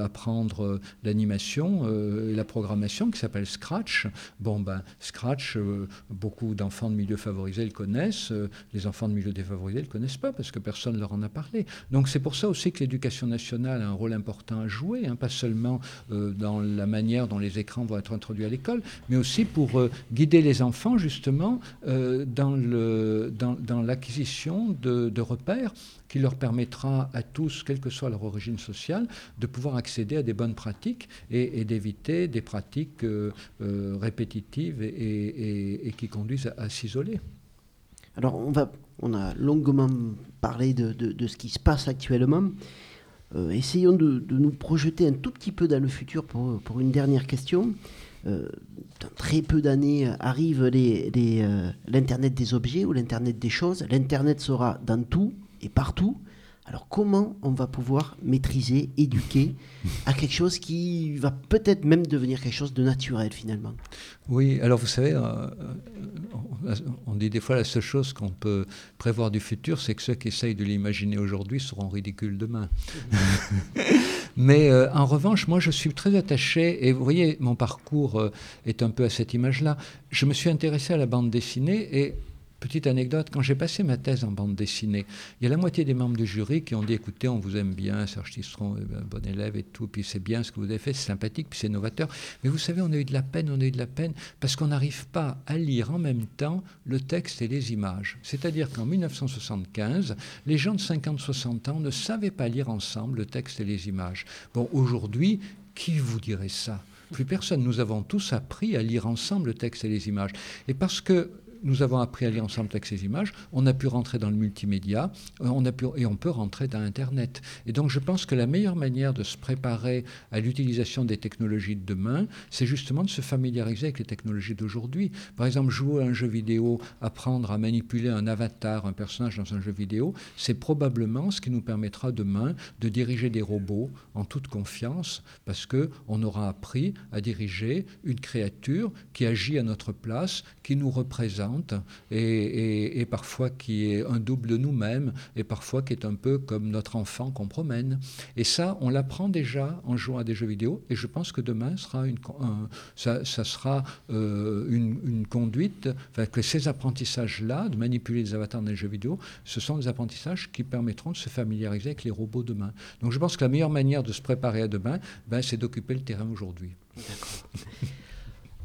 apprendre euh, l'animation euh, et la programmation qui s'appelle Scratch. Bon, ben, Scratch, euh, beaucoup d'enfants de milieux favorisés le connaissent, les enfants de milieux défavorisés ne le connaissent pas parce que personne ne leur en a parlé. Donc c'est pour ça aussi que l'éducation nationale a un rôle important à jouer, hein, pas seulement dans la manière dont les écrans vont être introduits à l'école, mais aussi pour guider les enfants justement dans l'acquisition de repères qui leur permettra à tous, quelle que soit leur origine sociale, de pouvoir accéder à des bonnes pratiques et, d'éviter des pratiques euh, euh, répétitives et, qui conduisent à, s'isoler. Alors, on, va, on a longuement parlé de, ce qui se passe actuellement. Euh, essayons de, nous projeter un tout petit peu dans le futur pour, pour une dernière question. Dans très peu d'années arrive l'Internet des objets ou l'Internet des choses. L'Internet sera dans tout et partout. Alors comment on va pouvoir maîtriser, éduquer à quelque chose qui va peut-être même devenir quelque chose de naturel finalement? Oui, alors vous savez, euh, on, dit des fois la seule chose qu'on peut prévoir du futur, c'est que ceux qui essayent de l'imaginer aujourd'hui seront ridicules demain. Mais euh, en revanche, moi je suis très attaché, et vous voyez, mon parcours euh, est un peu à cette image-là. Je me suis intéressé à la bande dessinée et Petite anecdote, quand j'ai passé ma thèse en bande dessinée, il y a la moitié des membres du jury qui ont dit écoutez, on vous aime bien, Serge Tistron est un bon élève et tout, puis c'est bien ce que vous avez fait, c'est sympathique, puis c'est novateur. Mais vous savez, on a eu de la peine, on a eu de la peine parce qu'on n'arrive pas à lire en même temps le texte et les images. C'est-à-dire qu'en 1975, les gens de 50-60 ans ne savaient pas lire ensemble le texte et les images. Bon, aujourd'hui, qui vous dirait ça? Plus personne. Nous avons tous appris à lire ensemble le texte et les images. Et parce que nous avons appris à lire ensemble avec ces images, on a pu rentrer dans le multimédia, euh, on a pu, et on peut rentrer dans Internet. Et donc je pense que la meilleure manière de se préparer à l'utilisation des technologies de demain, c'est justement de se familiariser avec les technologies d'aujourd'hui. Par exemple, jouer à un jeu vidéo, apprendre à manipuler un avatar, un personnage dans un jeu vidéo, c'est probablement ce qui nous permettra demain de diriger des robots en toute confiance, parce que on aura appris à diriger une créature qui agit à notre place, qui nous représente et, et- et parfois qui est un double de nous-mêmes et parfois qui est un peu comme notre enfant qu'on promène. Et ça, on l'apprend déjà en jouant à des jeux vidéo et je pense que demain sera une, un- ça, ça sera euh, une, une conduite, enfin, que ces apprentissages-là, de manipuler des avatars dans les jeux vidéo, ce sont des apprentissages qui permettront de se familiariser avec les robots demain. Donc je pense que la meilleure manière de se préparer à demain, ben, c'est d'occuper le terrain aujourd'hui.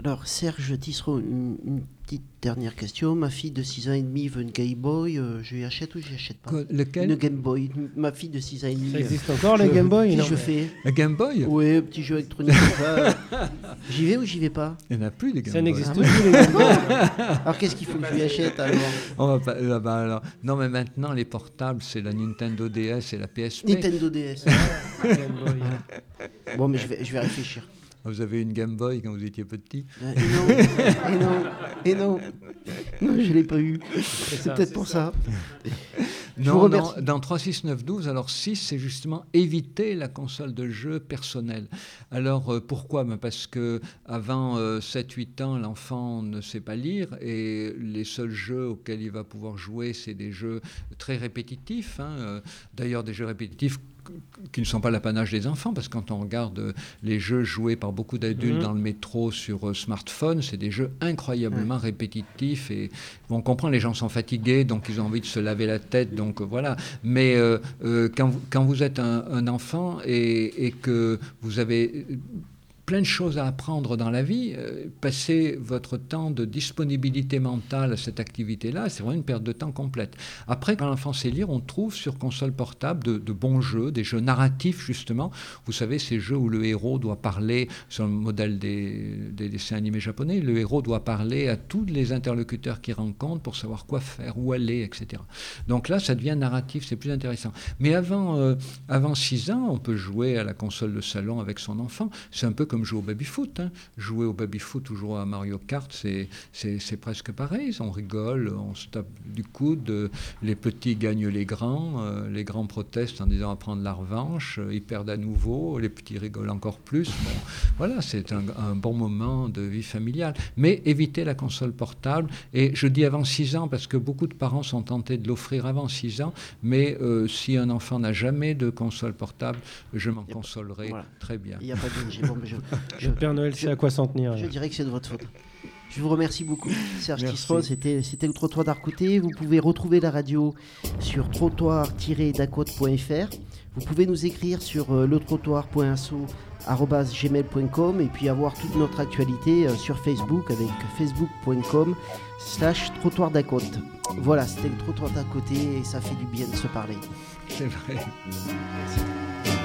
Alors, Serge Tisseron, une, une petite dernière question. Ma fille de 6 ans et demi veut une Game Boy. euh, je lui achète ou je lui achète pas? Lequel? Une Game Boy. Ma fille de 6 ans et demi. Ça existe euh, encore, les je- Game Boy? Qu'est-ce Non, que je mais- fais Un Game Boy? Oui, un petit jeu électronique ça. J'y vais ou j'y vais pas? Il n'y en a plus des Game Ça Boy. n'existe Ah plus, les Game Boy. Alors, qu'est-ce qu'il faut que je lui achète alors? On va pas- ah bah alors- non, mais maintenant, les portables, c'est la Nintendo DS et la PSP. Nintendo DS. Game Boy. bon, mais je vais, je vais réfléchir. Vous avez une Game Boy quand vous étiez petit Euh, Et non, et non, et non. Non, je l'ai pas eu. C'est peut-être pour ça. Non, non, remercie. dans 36912, alors 6, c'est justement éviter la console de jeu personnelle. Alors euh, pourquoi? Ben Parce que avant 7-8 ans, l'enfant ne sait pas lire et les seuls jeux auxquels il va pouvoir jouer, c'est des jeux très répétitifs. hein, euh, D'ailleurs, des jeux répétitifs qui ne sont pas l'apanage des enfants, parce que quand on regarde euh, les jeux joués par beaucoup d'adultes Mhm. dans le métro sur euh, smartphone, c'est des jeux incroyablement répétitifs et on comprend les gens sont fatigués, donc ils ont envie de se laver la tête, donc euh, voilà. Mais euh, euh, quand, vous, quand vous êtes un, un enfant et, et que vous avez plein de choses à apprendre dans la vie, euh, passer votre temps de disponibilité mentale à cette activité-là, c'est vraiment une perte de temps complète. Après, quand l'enfant sait lire, on trouve sur console portable de, bons jeux, des jeux narratifs justement. Vous savez, ces jeux où le héros doit parler, sur le modèle des, des dessins animés japonais, le héros doit parler à tous les interlocuteurs qu'il rencontre pour savoir quoi faire, où aller, etc. Donc là, ça devient narratif, c'est plus intéressant. Mais avant, euh, avant 6 ans, on peut jouer à la console de salon avec son enfant. C'est un peu comme comme jouer au baby-foot. Hein. Jouer au baby-foot ou jouer à Mario Kart, c'est presque pareil. On rigole, on se tape du coude, les petits gagnent les grands, euh, les grands protestent en disant à prendre la revanche, ils perdent à nouveau, les petits rigolent encore plus. voilà, c'est un, un, bon moment de vie familiale. Mais éviter la console portable, et je dis avant 6 ans parce que beaucoup de parents sont tentés de l'offrir avant 6 ans, mais euh, si un enfant n'a jamais de console portable, je m'en consolerai très bien. Il n'y a pas de bon, je, je, Père Noël sait à quoi s'en tenir. Je dirais que c'est de votre faute. Je vous remercie beaucoup, Serge Tisseron. C'était, c'était le trottoir d'art côté. Vous pouvez retrouver la radio sur trottoir-dacote.fr. Vous pouvez nous écrire sur euh, le et puis avoir toute notre actualité euh, sur Facebook avec facebook.com slash trottoir d'Acote. Voilà, c'était le trottoir d'à côté et ça fait du bien de se parler. C'est vrai. Merci.